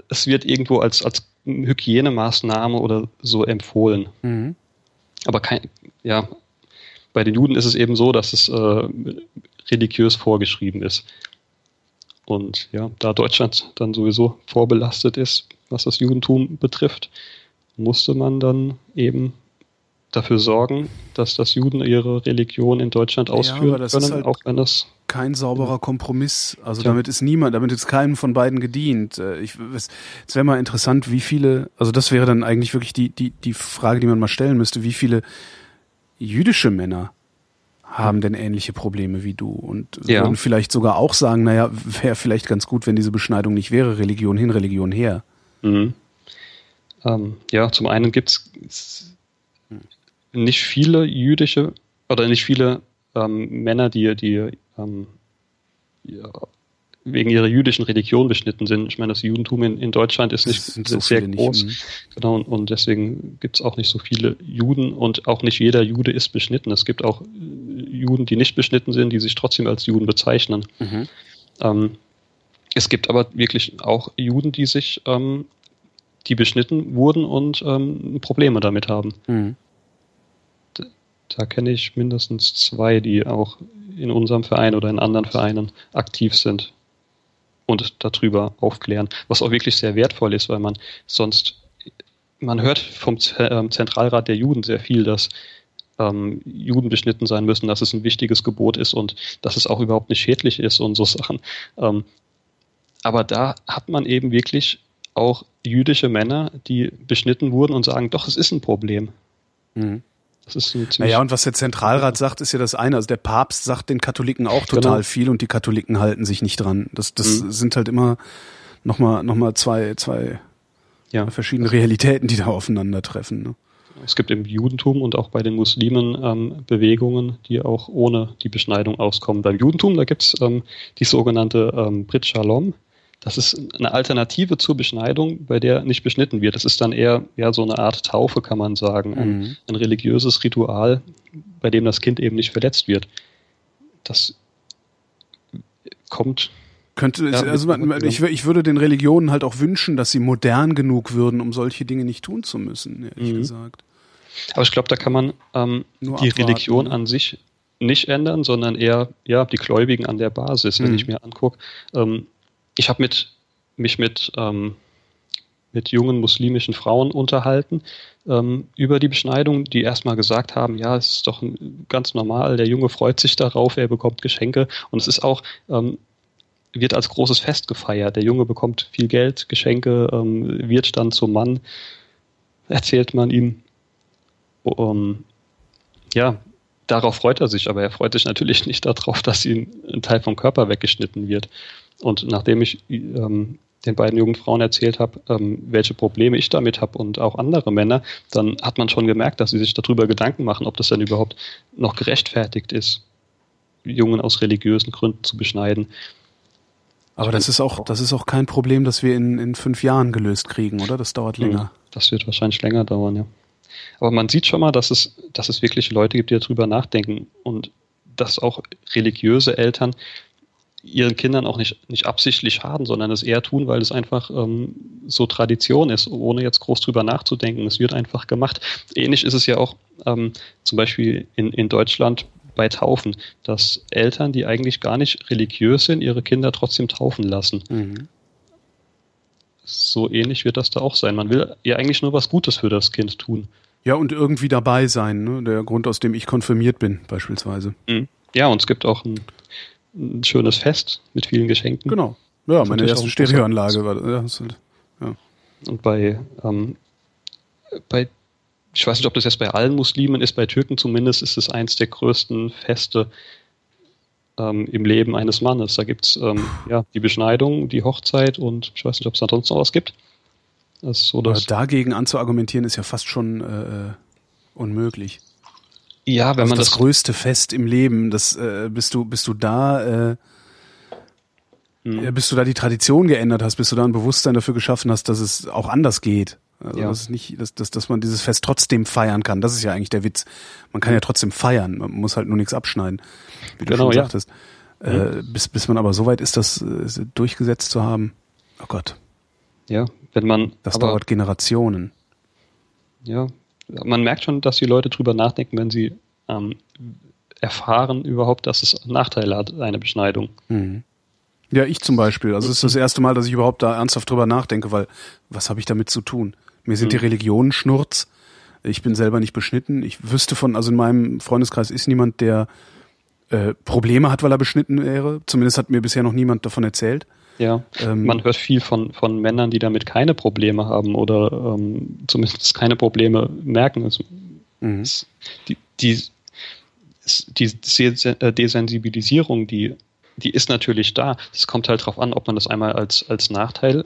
es wird irgendwo als, als Hygienemaßnahme oder so empfohlen. Mhm. Aber kein, ja, bei den Juden ist es eben so, dass es äh, religiös vorgeschrieben ist. Und ja, da Deutschland dann sowieso vorbelastet ist, was das Judentum betrifft, musste man dann eben dafür sorgen, dass das Juden ihre Religion in Deutschland ausführen ja, können, halt auch wenn das kein sauberer Kompromiss. Also ja. damit ist niemand, damit ist keinem von beiden gedient. Äh, ich, es, es wäre mal interessant, wie viele, also das wäre dann eigentlich wirklich die, die, die Frage, die man mal stellen müsste, wie viele jüdische Männer haben denn ähnliche Probleme wie du und ja. würden vielleicht sogar auch sagen, naja, wäre vielleicht ganz gut, wenn diese Beschneidung nicht wäre, Religion hin, Religion her. Mhm. Ähm, ja, zum einen gibt es nicht viele jüdische oder nicht viele ähm, Männer, die, die ähm, ja, wegen ihrer jüdischen Religion beschnitten sind. Ich meine, das Judentum in, in Deutschland ist nicht so sehr groß. Nicht, mhm. genau, und, und deswegen gibt es auch nicht so viele Juden und auch nicht jeder Jude ist beschnitten. Es gibt auch äh, Juden, die nicht beschnitten sind, die sich trotzdem als Juden bezeichnen. Mhm. Ähm, es gibt aber wirklich auch Juden, die sich ähm, die beschnitten wurden und ähm, Probleme damit haben. Mhm. Da, da kenne ich mindestens zwei, die auch in unserem Verein oder in anderen Vereinen aktiv sind und darüber aufklären, was auch wirklich sehr wertvoll ist, weil man sonst, man hört vom ähm, Zentralrat der Juden sehr viel, dass ähm, Juden beschnitten sein müssen, dass es ein wichtiges Gebot ist und dass es auch überhaupt nicht schädlich ist und so Sachen. Ähm, aber da hat man eben wirklich auch jüdische Männer, die beschnitten wurden und sagen, doch, es ist ein Problem. Mhm. Das ist ein naja, und was der Zentralrat sagt, ist ja das eine. Also der Papst sagt den Katholiken auch total genau. viel und die Katholiken halten sich nicht dran. Das, das mhm. sind halt immer nochmal noch mal zwei, zwei ja. verschiedene Realitäten, die da aufeinandertreffen. Ne? Es gibt im Judentum und auch bei den Muslimen ähm, Bewegungen, die auch ohne die Beschneidung auskommen. Beim Judentum, da gibt es ähm, die sogenannte ähm, Brit Shalom. Das ist eine Alternative zur Beschneidung, bei der nicht beschnitten wird. Das ist dann eher ja, so eine Art Taufe, kann man sagen. Mhm. Ein, ein religiöses Ritual, bei dem das Kind eben nicht verletzt wird. Das kommt könnte, ja, also man, ich, ich würde den Religionen halt auch wünschen, dass sie modern genug würden, um solche Dinge nicht tun zu müssen, ehrlich mhm. gesagt. Aber ich glaube, da kann man ähm, die abwarten. Religion an sich nicht ändern, sondern eher ja die Gläubigen an der Basis. Wenn mhm. ich mir angucke, ähm, ich habe mit, mich mit, ähm, mit jungen muslimischen Frauen unterhalten ähm, über die Beschneidung, die erstmal gesagt haben, ja, es ist doch ganz normal, der Junge freut sich darauf, er bekommt Geschenke und es ist auch, ähm, wird als großes Fest gefeiert. Der Junge bekommt viel Geld, Geschenke, ähm, wird dann zum Mann, erzählt man ihm. Um, ja, darauf freut er sich, aber er freut sich natürlich nicht darauf, dass ihm ein Teil vom Körper weggeschnitten wird. Und nachdem ich ähm, den beiden jungen Frauen erzählt habe, ähm, welche Probleme ich damit habe und auch andere Männer, dann hat man schon gemerkt, dass sie sich darüber Gedanken machen, ob das dann überhaupt noch gerechtfertigt ist, Jungen aus religiösen Gründen zu beschneiden. Aber das ist auch, das ist auch kein Problem, das wir in, in fünf Jahren gelöst kriegen, oder? Das dauert hm, länger. Das wird wahrscheinlich länger dauern, ja. Aber man sieht schon mal, dass es, dass es wirklich Leute gibt, die darüber nachdenken und dass auch religiöse Eltern ihren Kindern auch nicht, nicht absichtlich schaden, sondern es eher tun, weil es einfach ähm, so Tradition ist, ohne jetzt groß drüber nachzudenken. Es wird einfach gemacht. Ähnlich ist es ja auch ähm, zum Beispiel in, in Deutschland bei Taufen, dass Eltern, die eigentlich gar nicht religiös sind, ihre Kinder trotzdem taufen lassen. Mhm. So ähnlich wird das da auch sein. Man will ja eigentlich nur was Gutes für das Kind tun. Ja, und irgendwie dabei sein, ne? der Grund, aus dem ich konfirmiert bin, beispielsweise. Mhm. Ja, und es gibt auch ein, ein, schönes Fest mit vielen Geschenken. Genau. Ja, meine erste Stereoanlage war das. Halt, ja. Und bei, ähm, bei, ich weiß nicht, ob das jetzt bei allen Muslimen ist, bei Türken zumindest ist es eins der größten Feste ähm, im Leben eines Mannes. Da gibt's ähm, ja, die Beschneidung, die Hochzeit und ich weiß nicht, ob es ansonsten noch was gibt. Das so, dagegen anzuargumentieren ist ja fast schon äh, äh unmöglich. Ja, wenn also man das, das größte Fest im Leben, das äh, bist du bist du da äh, hm. bis du da die Tradition geändert hast, bis du da ein Bewusstsein dafür geschaffen hast, dass es auch anders geht. Also ja. dass es nicht, dass, dass, dass man dieses Fest trotzdem feiern kann. Das ist ja eigentlich der Witz. Man kann ja trotzdem feiern, man muss halt nur nichts abschneiden, wie genau, du schon sagtest. Ja. Äh, bis, bis man aber so weit ist, das äh, durchgesetzt zu haben. Oh Gott. Ja, wenn man. Das dauert Generationen. Ja, man merkt schon, dass die Leute drüber nachdenken, wenn sie ähm, erfahren überhaupt, dass es Nachteile hat, eine Beschneidung. Mhm. Ja, ich zum Beispiel. Also es ist das erste Mal, dass ich überhaupt da ernsthaft drüber nachdenke, weil was habe ich damit zu tun? Mir sind mhm. die Religionen Schnurz. Ich bin selber nicht beschnitten. Ich wüsste von, also in meinem Freundeskreis ist niemand, der äh, Probleme hat, weil er beschnitten wäre. Zumindest hat mir bisher noch niemand davon erzählt. Ja, ähm, man hört viel von, von Männern, die damit keine Probleme haben oder ähm, zumindest keine Probleme merken. Es, mhm. es, die, die, die äh, Desensibilisierung, die, die ist natürlich da. Es kommt halt darauf an, ob man das einmal als, als Nachteil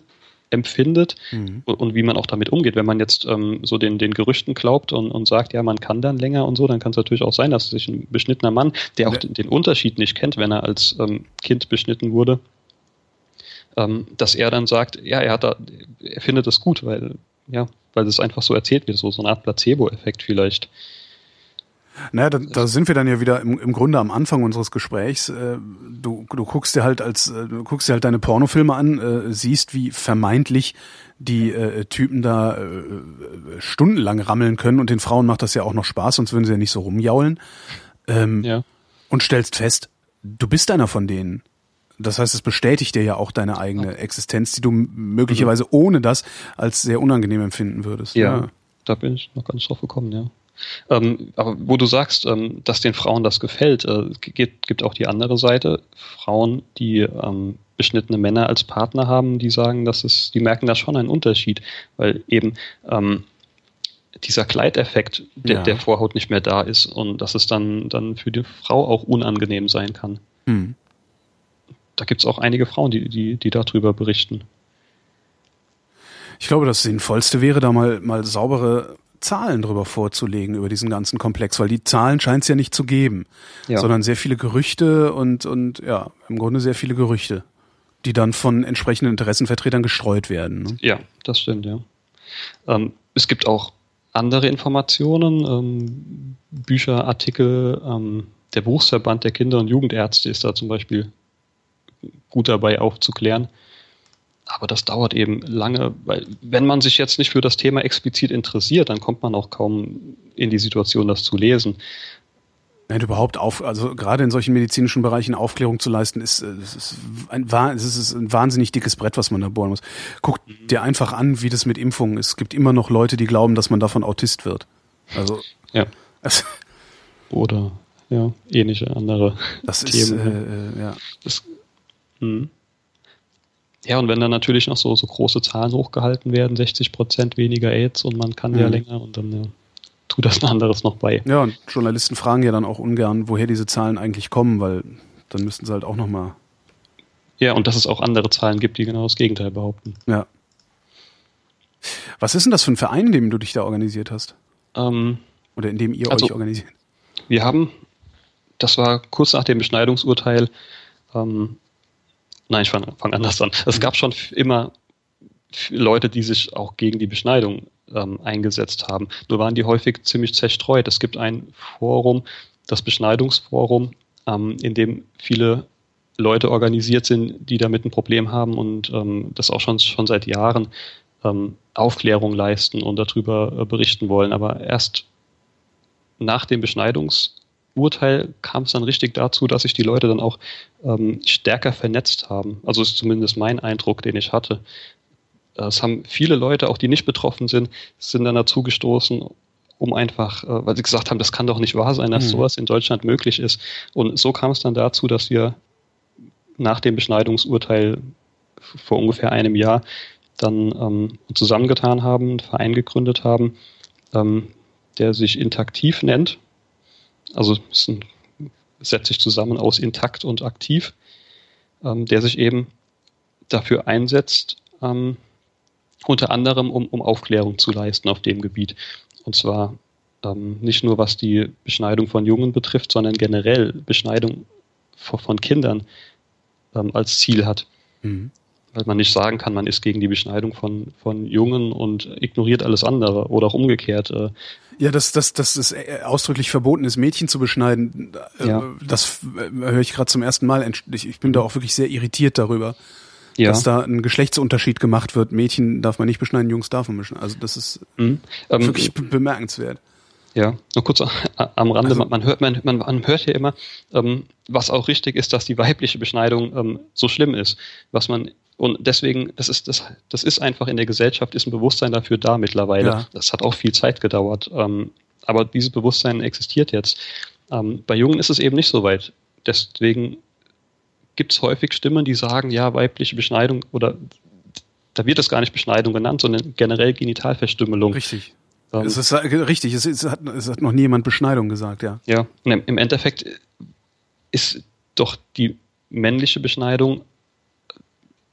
empfindet mhm. und, und, wie man auch damit umgeht. Wenn man jetzt ähm, so den, den Gerüchten glaubt und, und sagt, ja, man kann dann länger und so, dann kann es natürlich auch sein, dass sich ein beschnittener Mann, der auch ja. den, den, Unterschied nicht kennt, wenn er als ähm, Kind beschnitten wurde, ähm, dass er dann sagt, ja, er hat da, er findet es gut, weil, ja, weil es einfach so erzählt wird, so, so eine Art Placebo-Effekt vielleicht. Naja, da, da sind wir dann ja wieder im, im Grunde am Anfang unseres Gesprächs. Äh, du, du guckst dir halt als, äh, du guckst dir halt deine Pornofilme an, äh, siehst, wie vermeintlich die äh, Typen da äh, stundenlang rammeln können und den Frauen macht das ja auch noch Spaß, sonst würden sie ja nicht so rumjaulen. Ähm, ja. Und stellst fest, du bist einer von denen. Das heißt, es bestätigt dir ja auch deine eigene. Existenz, die du möglicherweise mhm. ohne das als sehr unangenehm empfinden würdest. Ja, ja, da bin ich noch ganz drauf gekommen, ja. Ähm, aber wo du sagst, ähm, dass den Frauen das gefällt, äh, gibt, gibt auch die andere Seite. Frauen, die ähm, beschnittene Männer als Partner haben, die sagen, dass es, die merken da schon einen Unterschied, weil eben ähm, dieser Kleideffekt der, ja. der Vorhaut nicht mehr da ist und dass es dann, dann für die Frau auch unangenehm sein kann. Mhm da gibt es auch einige Frauen, die, die, die darüber berichten. Ich glaube, das Sinnvollste wäre, da mal, mal saubere Zahlen drüber vorzulegen, über diesen ganzen Komplex, weil die Zahlen scheint es ja nicht zu geben, ja. sondern sehr viele Gerüchte und, und ja, im Grunde sehr viele Gerüchte, die dann von entsprechenden Interessenvertretern gestreut werden. Ne? Ja, das stimmt, ja. Ähm, es gibt auch andere Informationen, ähm, Bücher, Artikel, ähm, der Berufsverband der Kinder- und Jugendärzte ist da zum Beispiel gut dabei aufzuklären. Aber das dauert eben lange, weil wenn man sich jetzt nicht für das Thema explizit interessiert, dann kommt man auch kaum in die Situation, das zu lesen. Nein, überhaupt auf, also gerade in solchen medizinischen Bereichen Aufklärung zu leisten, ist, äh, ist, ein, ist ein wahnsinnig dickes Brett, was man da bohren muss. Guck mhm. dir einfach an, wie das mit Impfungen ist. Es gibt immer noch Leute, die glauben, dass man davon Autist wird. Also ja. Also, Oder ja, ähnliche andere das Themen. Ist, äh, äh, ja. Das Mhm. Ja, und wenn dann natürlich noch so, so große Zahlen hochgehalten werden, 60 Prozent weniger AIDS und man kann mhm. ja länger und dann ja, dazu, das ein anderes noch bei. Ja, und Journalisten fragen ja dann auch ungern, woher diese Zahlen eigentlich kommen, weil dann müssten sie halt auch nochmal. Ja, und dass es auch andere Zahlen gibt, die genau das Gegenteil behaupten. Ja. Was ist denn das für ein Verein, in dem du dich da organisiert hast? Ähm, Oder in dem ihr also, euch organisiert? Wir haben, das war kurz nach dem Beschneidungsurteil, ähm, nein, ich fange fang anders an. Es gab schon immer Leute, die sich auch gegen die Beschneidung ähm, eingesetzt haben. Nur waren die häufig ziemlich zerstreut. Es gibt ein Forum, das Beschneidungsforum, ähm, in dem viele Leute organisiert sind, die damit ein Problem haben und ähm, das auch schon, schon seit Jahren ähm, Aufklärung leisten und darüber äh, berichten wollen. Aber erst nach dem Beschneidungsurteil kam es dann richtig dazu, dass sich die Leute dann auch ähm, stärker vernetzt haben. Also ist zumindest mein Eindruck, den ich hatte. Es haben viele Leute, auch die nicht betroffen sind, sind dann dazu gestoßen, um einfach, äh, weil sie gesagt haben, das kann doch nicht wahr sein, dass mhm. sowas in Deutschland möglich ist. Und so kam es dann dazu, dass wir nach dem Beschneidungsurteil vor ungefähr einem Jahr dann ähm, zusammengetan haben, einen Verein gegründet haben, ähm, der sich Intaktiv nennt. Also es ein, setzt sich zusammen aus intakt und aktiv, ähm, der sich eben dafür einsetzt, ähm, unter anderem um, um Aufklärung zu leisten auf dem Gebiet. Und zwar ähm, nicht nur was die Beschneidung von Jungen betrifft, sondern generell Beschneidung von Kindern ähm, als Ziel hat. Mhm weil man nicht sagen kann, man ist gegen die Beschneidung von, von Jungen und ignoriert alles andere oder auch umgekehrt. Äh. Ja, dass, dass, dass es ausdrücklich verboten ist, Mädchen zu beschneiden, äh, ja. das äh, höre ich gerade zum ersten Mal. Ich bin da auch wirklich sehr irritiert darüber, ja. dass da ein Geschlechtsunterschied gemacht wird. Mädchen darf man nicht beschneiden, Jungs darf man beschneiden. Also das ist mhm. ähm, wirklich bemerkenswert. Ja, nur kurz am Rande, also, man, hört, man, man, hört ja immer, ähm, was auch richtig ist, dass die weibliche Beschneidung ähm, so schlimm ist. Was man und deswegen, das ist, das, das ist einfach in der Gesellschaft, ist ein Bewusstsein dafür da mittlerweile. Ja. Das hat auch viel Zeit gedauert. Ähm, aber dieses Bewusstsein existiert jetzt. Ähm, bei Jungen ist es eben nicht so weit. Deswegen gibt es häufig Stimmen, die sagen, ja, weibliche Beschneidung oder da wird es gar nicht Beschneidung genannt, sondern generell Genitalverstümmelung. Richtig. Ähm, es ist richtig, es, es, hat, es hat noch nie jemand Beschneidung gesagt, ja. Ja, im Endeffekt ist doch die männliche Beschneidung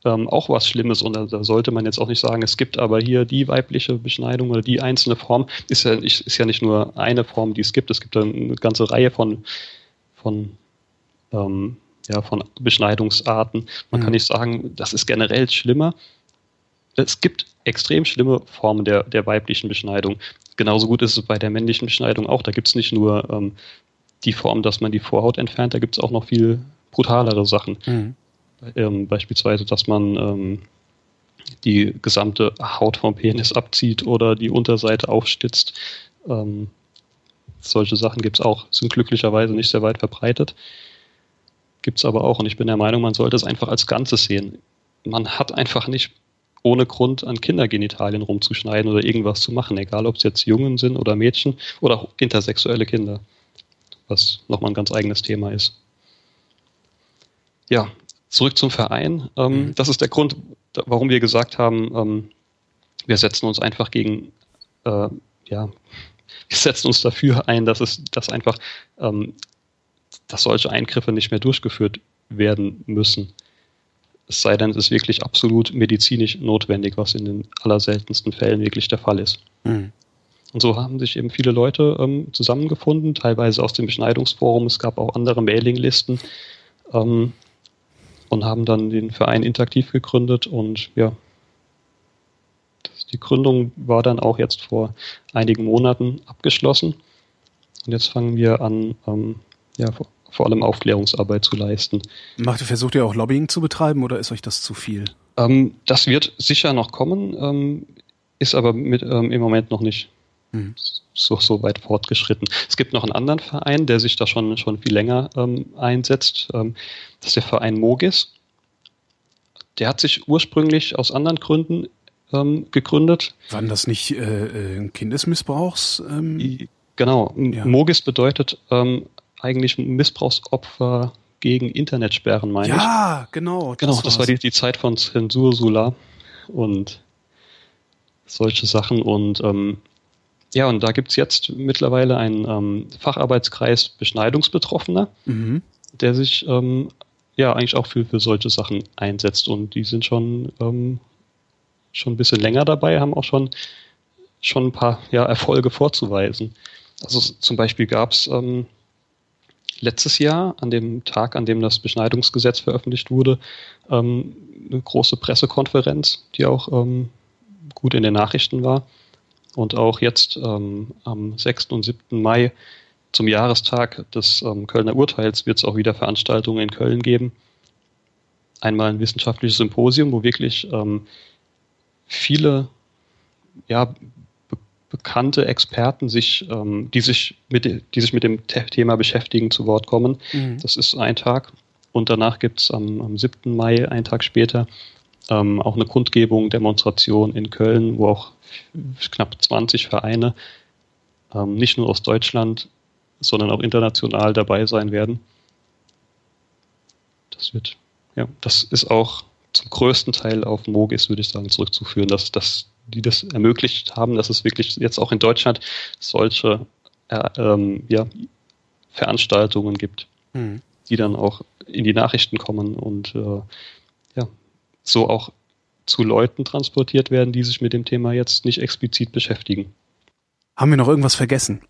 ähm, auch was Schlimmes und da, da, sollte man jetzt auch nicht sagen, es gibt aber hier die weibliche Beschneidung oder die einzelne Form, ist ja, ist ja nicht nur eine Form, die es gibt, es gibt eine ganze Reihe von, von, ähm, ja, von Beschneidungsarten. Man mhm. kann nicht sagen, das ist generell schlimmer. Es gibt extrem schlimme Formen der, der weiblichen Beschneidung. Genauso gut ist es bei der männlichen Beschneidung auch. Da gibt es nicht nur ähm, die Form, dass man die Vorhaut entfernt, da gibt es auch noch viel brutalere Sachen. Mhm. Ähm, beispielsweise, dass man ähm, die gesamte Haut vom Penis abzieht oder die Unterseite aufstützt. Ähm, solche Sachen gibt es auch, sind glücklicherweise nicht sehr weit verbreitet. Gibt es aber auch und ich bin der Meinung, man sollte es einfach als Ganzes sehen. Man hat einfach nicht ohne Grund an Kindergenitalien rumzuschneiden oder irgendwas zu machen, egal ob es jetzt Jungen sind oder Mädchen oder auch intersexuelle Kinder, was nochmal ein ganz eigenes Thema ist. Ja, zurück zum Verein. Ähm, mhm. Das ist der Grund, warum wir gesagt haben, ähm, wir setzen uns einfach gegen, äh, ja, wir setzen uns dafür ein, dass es, dass einfach, ähm, dass solche Eingriffe nicht mehr durchgeführt werden müssen. Es sei denn, es ist wirklich absolut medizinisch notwendig, was in den allerseltensten Fällen wirklich der Fall ist. Mhm. Und so haben sich eben viele Leute ähm, zusammengefunden, teilweise aus dem Beschneidungsforum. Es gab auch andere Mailinglisten, ähm, und haben dann den Verein interaktiv gegründet und ja, die Gründung war dann auch jetzt vor einigen Monaten abgeschlossen und jetzt fangen wir an, ähm, ja, vor, vor, allem Aufklärungsarbeit zu leisten. Macht, versucht ihr auch Lobbying zu betreiben oder ist euch das zu viel? Ähm, das wird sicher noch kommen, ähm, ist aber mit, ähm, im Moment noch nicht mhm. So, so weit fortgeschritten. Es gibt noch einen anderen Verein, der sich da schon, schon viel länger ähm, einsetzt. Ähm, das ist der Verein Mogis. Der hat sich ursprünglich aus anderen Gründen ähm, gegründet. Waren das nicht äh, äh Kindesmissbrauchs? Ähm? Genau. Ja. Mogis bedeutet ähm, eigentlich Missbrauchsopfer gegen Internetsperren, meine ja, ich. Ja, genau. Das genau, das war die, die Zeit von Zensur Sula und solche Sachen. Und ähm, ja, und da gibt es jetzt mittlerweile einen ähm, Facharbeitskreis Beschneidungsbetroffener, mhm. der sich ähm, ja eigentlich auch für, für solche Sachen einsetzt. Und die sind schon, ähm, schon ein bisschen länger dabei, haben auch schon, schon ein paar ja, Erfolge vorzuweisen. Also zum Beispiel gab es ähm, letztes Jahr, an dem Tag, an dem das Beschneidungsgesetz veröffentlicht wurde, ähm, eine große Pressekonferenz, die auch ähm, gut in den Nachrichten war. Und auch jetzt ähm, am 6. und 7. Mai zum Jahrestag des ähm, Kölner Urteils wird es auch wieder Veranstaltungen in Köln geben. Einmal ein wissenschaftliches Symposium, wo wirklich ähm, viele ja, be bekannte Experten sich, ähm, die sich mit, die sich mit dem Thema beschäftigen, zu Wort kommen. Mhm. Das ist ein Tag. Und danach gibt es am, am 7. Mai, einen Tag später, ähm, auch eine Kundgebung, Demonstration in Köln, wo auch knapp 20 Vereine, ähm, nicht nur aus Deutschland, sondern auch international dabei sein werden. Das wird, ja, das ist auch zum größten Teil auf Mogis, würde ich sagen, zurückzuführen, dass, dass die das ermöglicht haben, dass es wirklich jetzt auch in Deutschland solche äh, ähm, ja, Veranstaltungen gibt, mhm. die dann auch in die Nachrichten kommen und äh, ja, so auch zu Leuten transportiert werden, die sich mit dem Thema jetzt nicht explizit beschäftigen. Haben wir noch irgendwas vergessen?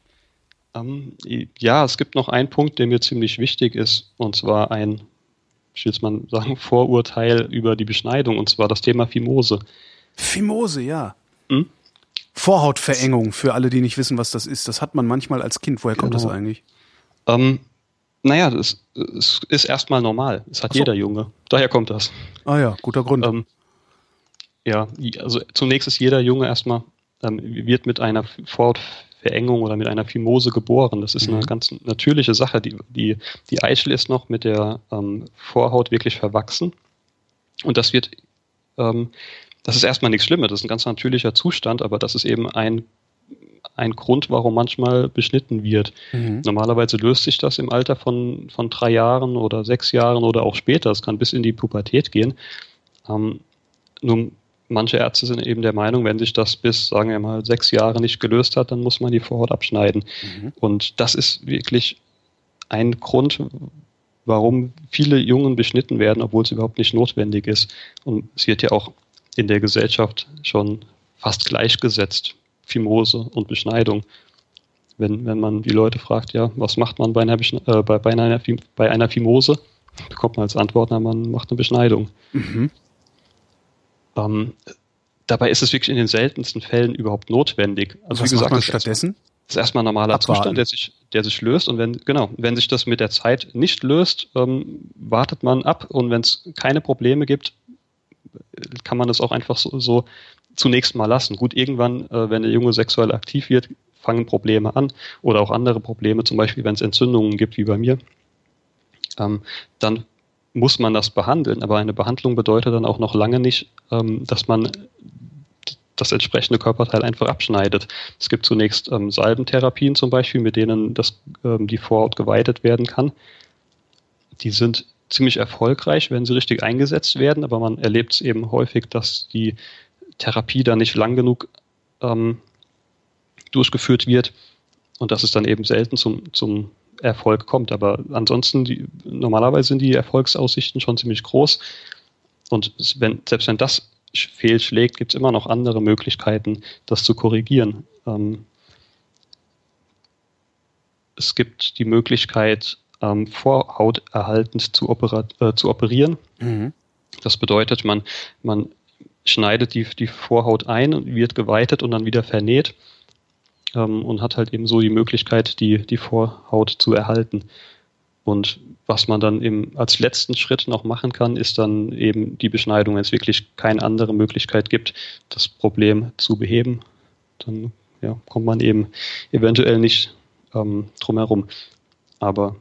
Ähm, ja, es gibt noch einen Punkt, der mir ziemlich wichtig ist, und zwar ein, ich will jetzt mal sagen, Vorurteil über die Beschneidung, und zwar das Thema Fimose. Fimose, ja. Hm? Vorhautverengung für alle, die nicht wissen, was das ist. Das hat man manchmal als Kind. Woher kommt genau. das eigentlich? Ähm, naja, das, das ist erstmal normal. Das hat so. jeder Junge. Daher kommt das. Ah ja, guter Grund. Ähm, ja, also zunächst ist jeder Junge erstmal, ähm, wird mit einer Vorhautverengung oder mit einer Fimose geboren. Das ist mhm. eine ganz natürliche Sache. Die, die, die Eichel ist noch mit der ähm, Vorhaut wirklich verwachsen. Und das wird, ähm, das ist erstmal nichts Schlimmes, das ist ein ganz natürlicher Zustand, aber das ist eben ein ein Grund, warum manchmal beschnitten wird. Mhm. Normalerweise löst sich das im Alter von, von drei Jahren oder sechs Jahren oder auch später. Es kann bis in die Pubertät gehen. Ähm, nun manche Ärzte sind eben der Meinung, wenn sich das bis, sagen wir mal, sechs Jahre nicht gelöst hat, dann muss man die Vorhaut abschneiden. Mhm. Und das ist wirklich ein Grund, warum viele Jungen beschnitten werden, obwohl es überhaupt nicht notwendig ist. Und es wird ja auch in der Gesellschaft schon fast gleichgesetzt, Fimose und Beschneidung. Wenn, wenn man die Leute fragt, ja, was macht man bei einer, äh, bei, bei, einer, bei einer Fimose, bekommt man als Antwort, na, man macht eine Beschneidung. Mhm. Ähm, dabei ist es wirklich in den seltensten Fällen überhaupt notwendig. Also Was wie gesagt, macht man stattdessen? Das ist erstmal ein normaler Abwarten. Zustand, der sich, der sich löst. Und wenn, genau, wenn sich das mit der Zeit nicht löst, ähm, wartet man ab. Und wenn es keine Probleme gibt, kann man das auch einfach so, so zunächst mal lassen. Gut, irgendwann, äh, wenn der Junge sexuell aktiv wird, fangen Probleme an oder auch andere Probleme, zum Beispiel wenn es Entzündungen gibt, wie bei mir, ähm, dann muss man das behandeln, aber eine Behandlung bedeutet dann auch noch lange nicht, ähm, dass man das entsprechende Körperteil einfach abschneidet. Es gibt zunächst ähm, Salbentherapien zum Beispiel, mit denen das, ähm, die Vorhaut geweitet werden kann. Die sind ziemlich erfolgreich, wenn sie richtig eingesetzt werden, aber man erlebt es eben häufig, dass die Therapie da nicht lang genug ähm, durchgeführt wird und dass es dann eben selten zum, zum Erfolg kommt. Aber ansonsten, die, normalerweise sind die Erfolgsaussichten schon ziemlich groß. Und wenn, selbst wenn das fehlschlägt, gibt es immer noch andere Möglichkeiten, das zu korrigieren. Ähm, es gibt die Möglichkeit, ähm, vorhauterhaltend zu, äh, zu operieren. Mhm. Das bedeutet, man, man schneidet die, die Vorhaut ein und wird geweitet und dann wieder vernäht ähm, und hat halt eben so die Möglichkeit, die, die Vorhaut zu erhalten. Und was man dann eben als letzten Schritt noch machen kann, ist dann eben die Beschneidung, wenn es wirklich keine andere Möglichkeit gibt, das Problem zu beheben. Dann ja, kommt man eben eventuell nicht ähm, drum herum. Aber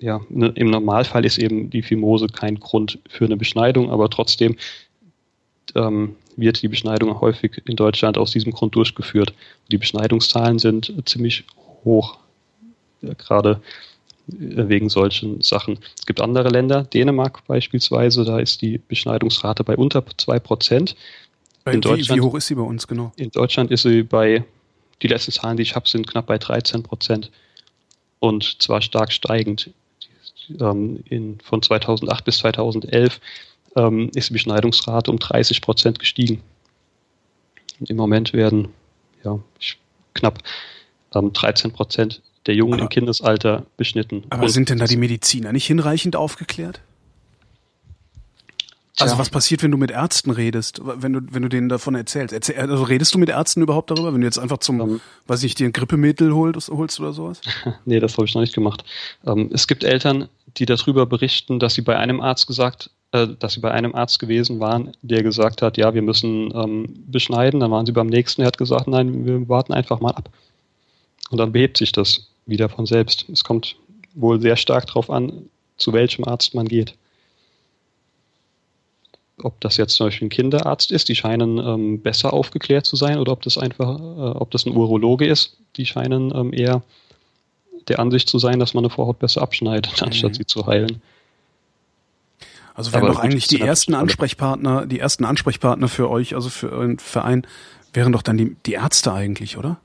ja, ne, im Normalfall ist eben die Fimose kein Grund für eine Beschneidung, aber trotzdem ähm, wird die Beschneidung häufig in Deutschland aus diesem Grund durchgeführt. Die Beschneidungszahlen sind ziemlich hoch, ja, gerade äh, wegen solchen Sachen. Es gibt andere Länder, Dänemark beispielsweise, da ist die Beschneidungsrate bei unter 2%. In wie, Deutschland, wie hoch ist sie bei uns genau? In Deutschland ist sie bei die letzten Zahlen, die ich habe, sind knapp bei 13 Prozent. Und zwar stark steigend. Ähm, in, von 2008 bis 2011 ähm, ist die Beschneidungsrate um 30 Prozent gestiegen. Und Im Moment werden ja, knapp ähm, 13 Prozent der Jungen aber, im Kindesalter beschnitten. Aber sind denn da die Mediziner nicht hinreichend aufgeklärt? Also was passiert, wenn du mit Ärzten redest, wenn du, wenn du denen davon erzählst? Erzähl, also redest du mit Ärzten überhaupt darüber, wenn du jetzt einfach zum, um, ähm. weiß ich, dir ein Grippemittel holst, holst oder sowas? nee, das habe ich noch nicht gemacht. Ähm, es gibt Eltern, die darüber berichten, dass sie bei einem Arzt gesagt, dass sie bei einem Arzt gewesen waren, der gesagt hat, ja, wir müssen ähm, beschneiden. Dann waren sie beim nächsten, der hat gesagt, nein, wir warten einfach mal ab. Und dann behebt sich das wieder von selbst. Es kommt wohl sehr stark darauf an, zu welchem Arzt man geht ob das jetzt zum Beispiel ein Kinderarzt ist, die scheinen ähm, besser aufgeklärt zu sein, oder ob das einfach, äh, ob das ein Urologe ist, die scheinen ähm, eher der Ansicht zu sein, dass man eine Vorhaut besser abschneidet, mhm. anstatt sie zu heilen. Also wären doch eigentlich die ersten Ansprechpartner, die ersten Ansprechpartner für euch, also für euren Verein, wären doch dann die, die Ärzte eigentlich, oder?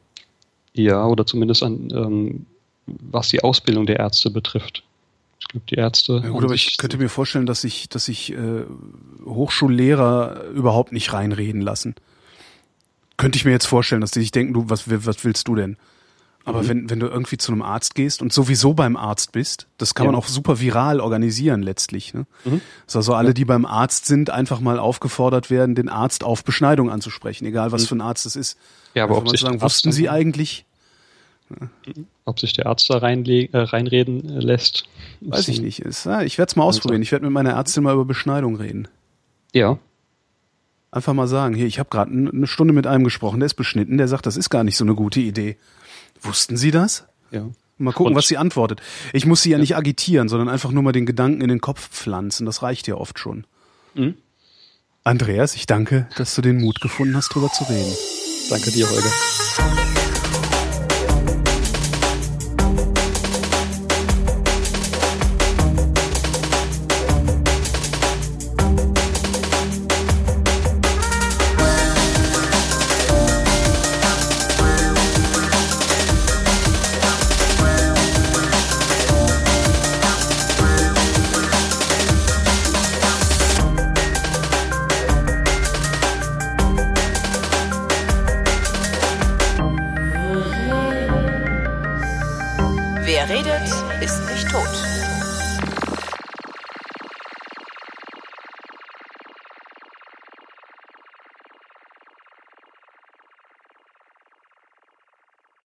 Ja, oder zumindest an, ähm, was die Ausbildung der Ärzte betrifft. Ich glaube, die Ärzte. Ja, gut, aber ich könnte mir vorstellen, dass sich, dass sich äh, Hochschullehrer überhaupt nicht reinreden lassen. Könnte ich mir jetzt vorstellen, dass die sich denken, du, was, was willst du denn? Aber mhm. wenn, wenn du irgendwie zu einem Arzt gehst und sowieso beim Arzt bist, das kann ja. man auch super viral organisieren letztlich. Ne? Mhm. Dass also alle, die beim Arzt sind, einfach mal aufgefordert werden, den Arzt auf Beschneidung anzusprechen, egal was mhm. für ein Arzt es ist. Ja, aber ob sich sagen, wussten Sie eigentlich? Ob sich der Arzt da reinle äh, reinreden äh, lässt. Weiß ich nicht. Ist, ja, ich werde es mal ausprobieren. Ich werde mit meiner Ärztin mal über Beschneidung reden. Ja. Einfach mal sagen, hier, ich habe gerade eine Stunde mit einem gesprochen, der ist beschnitten, der sagt, das ist gar nicht so eine gute Idee. Wussten Sie das? Ja. Mal gucken, Und, was sie antwortet. Ich muss sie ja, ja, nicht agitieren, sondern einfach nur mal den Gedanken in den Kopf pflanzen. Das reicht ja oft schon. Mhm. Andreas, ich danke, dass du den Mut gefunden hast, drüber zu reden. Danke dir, Holger.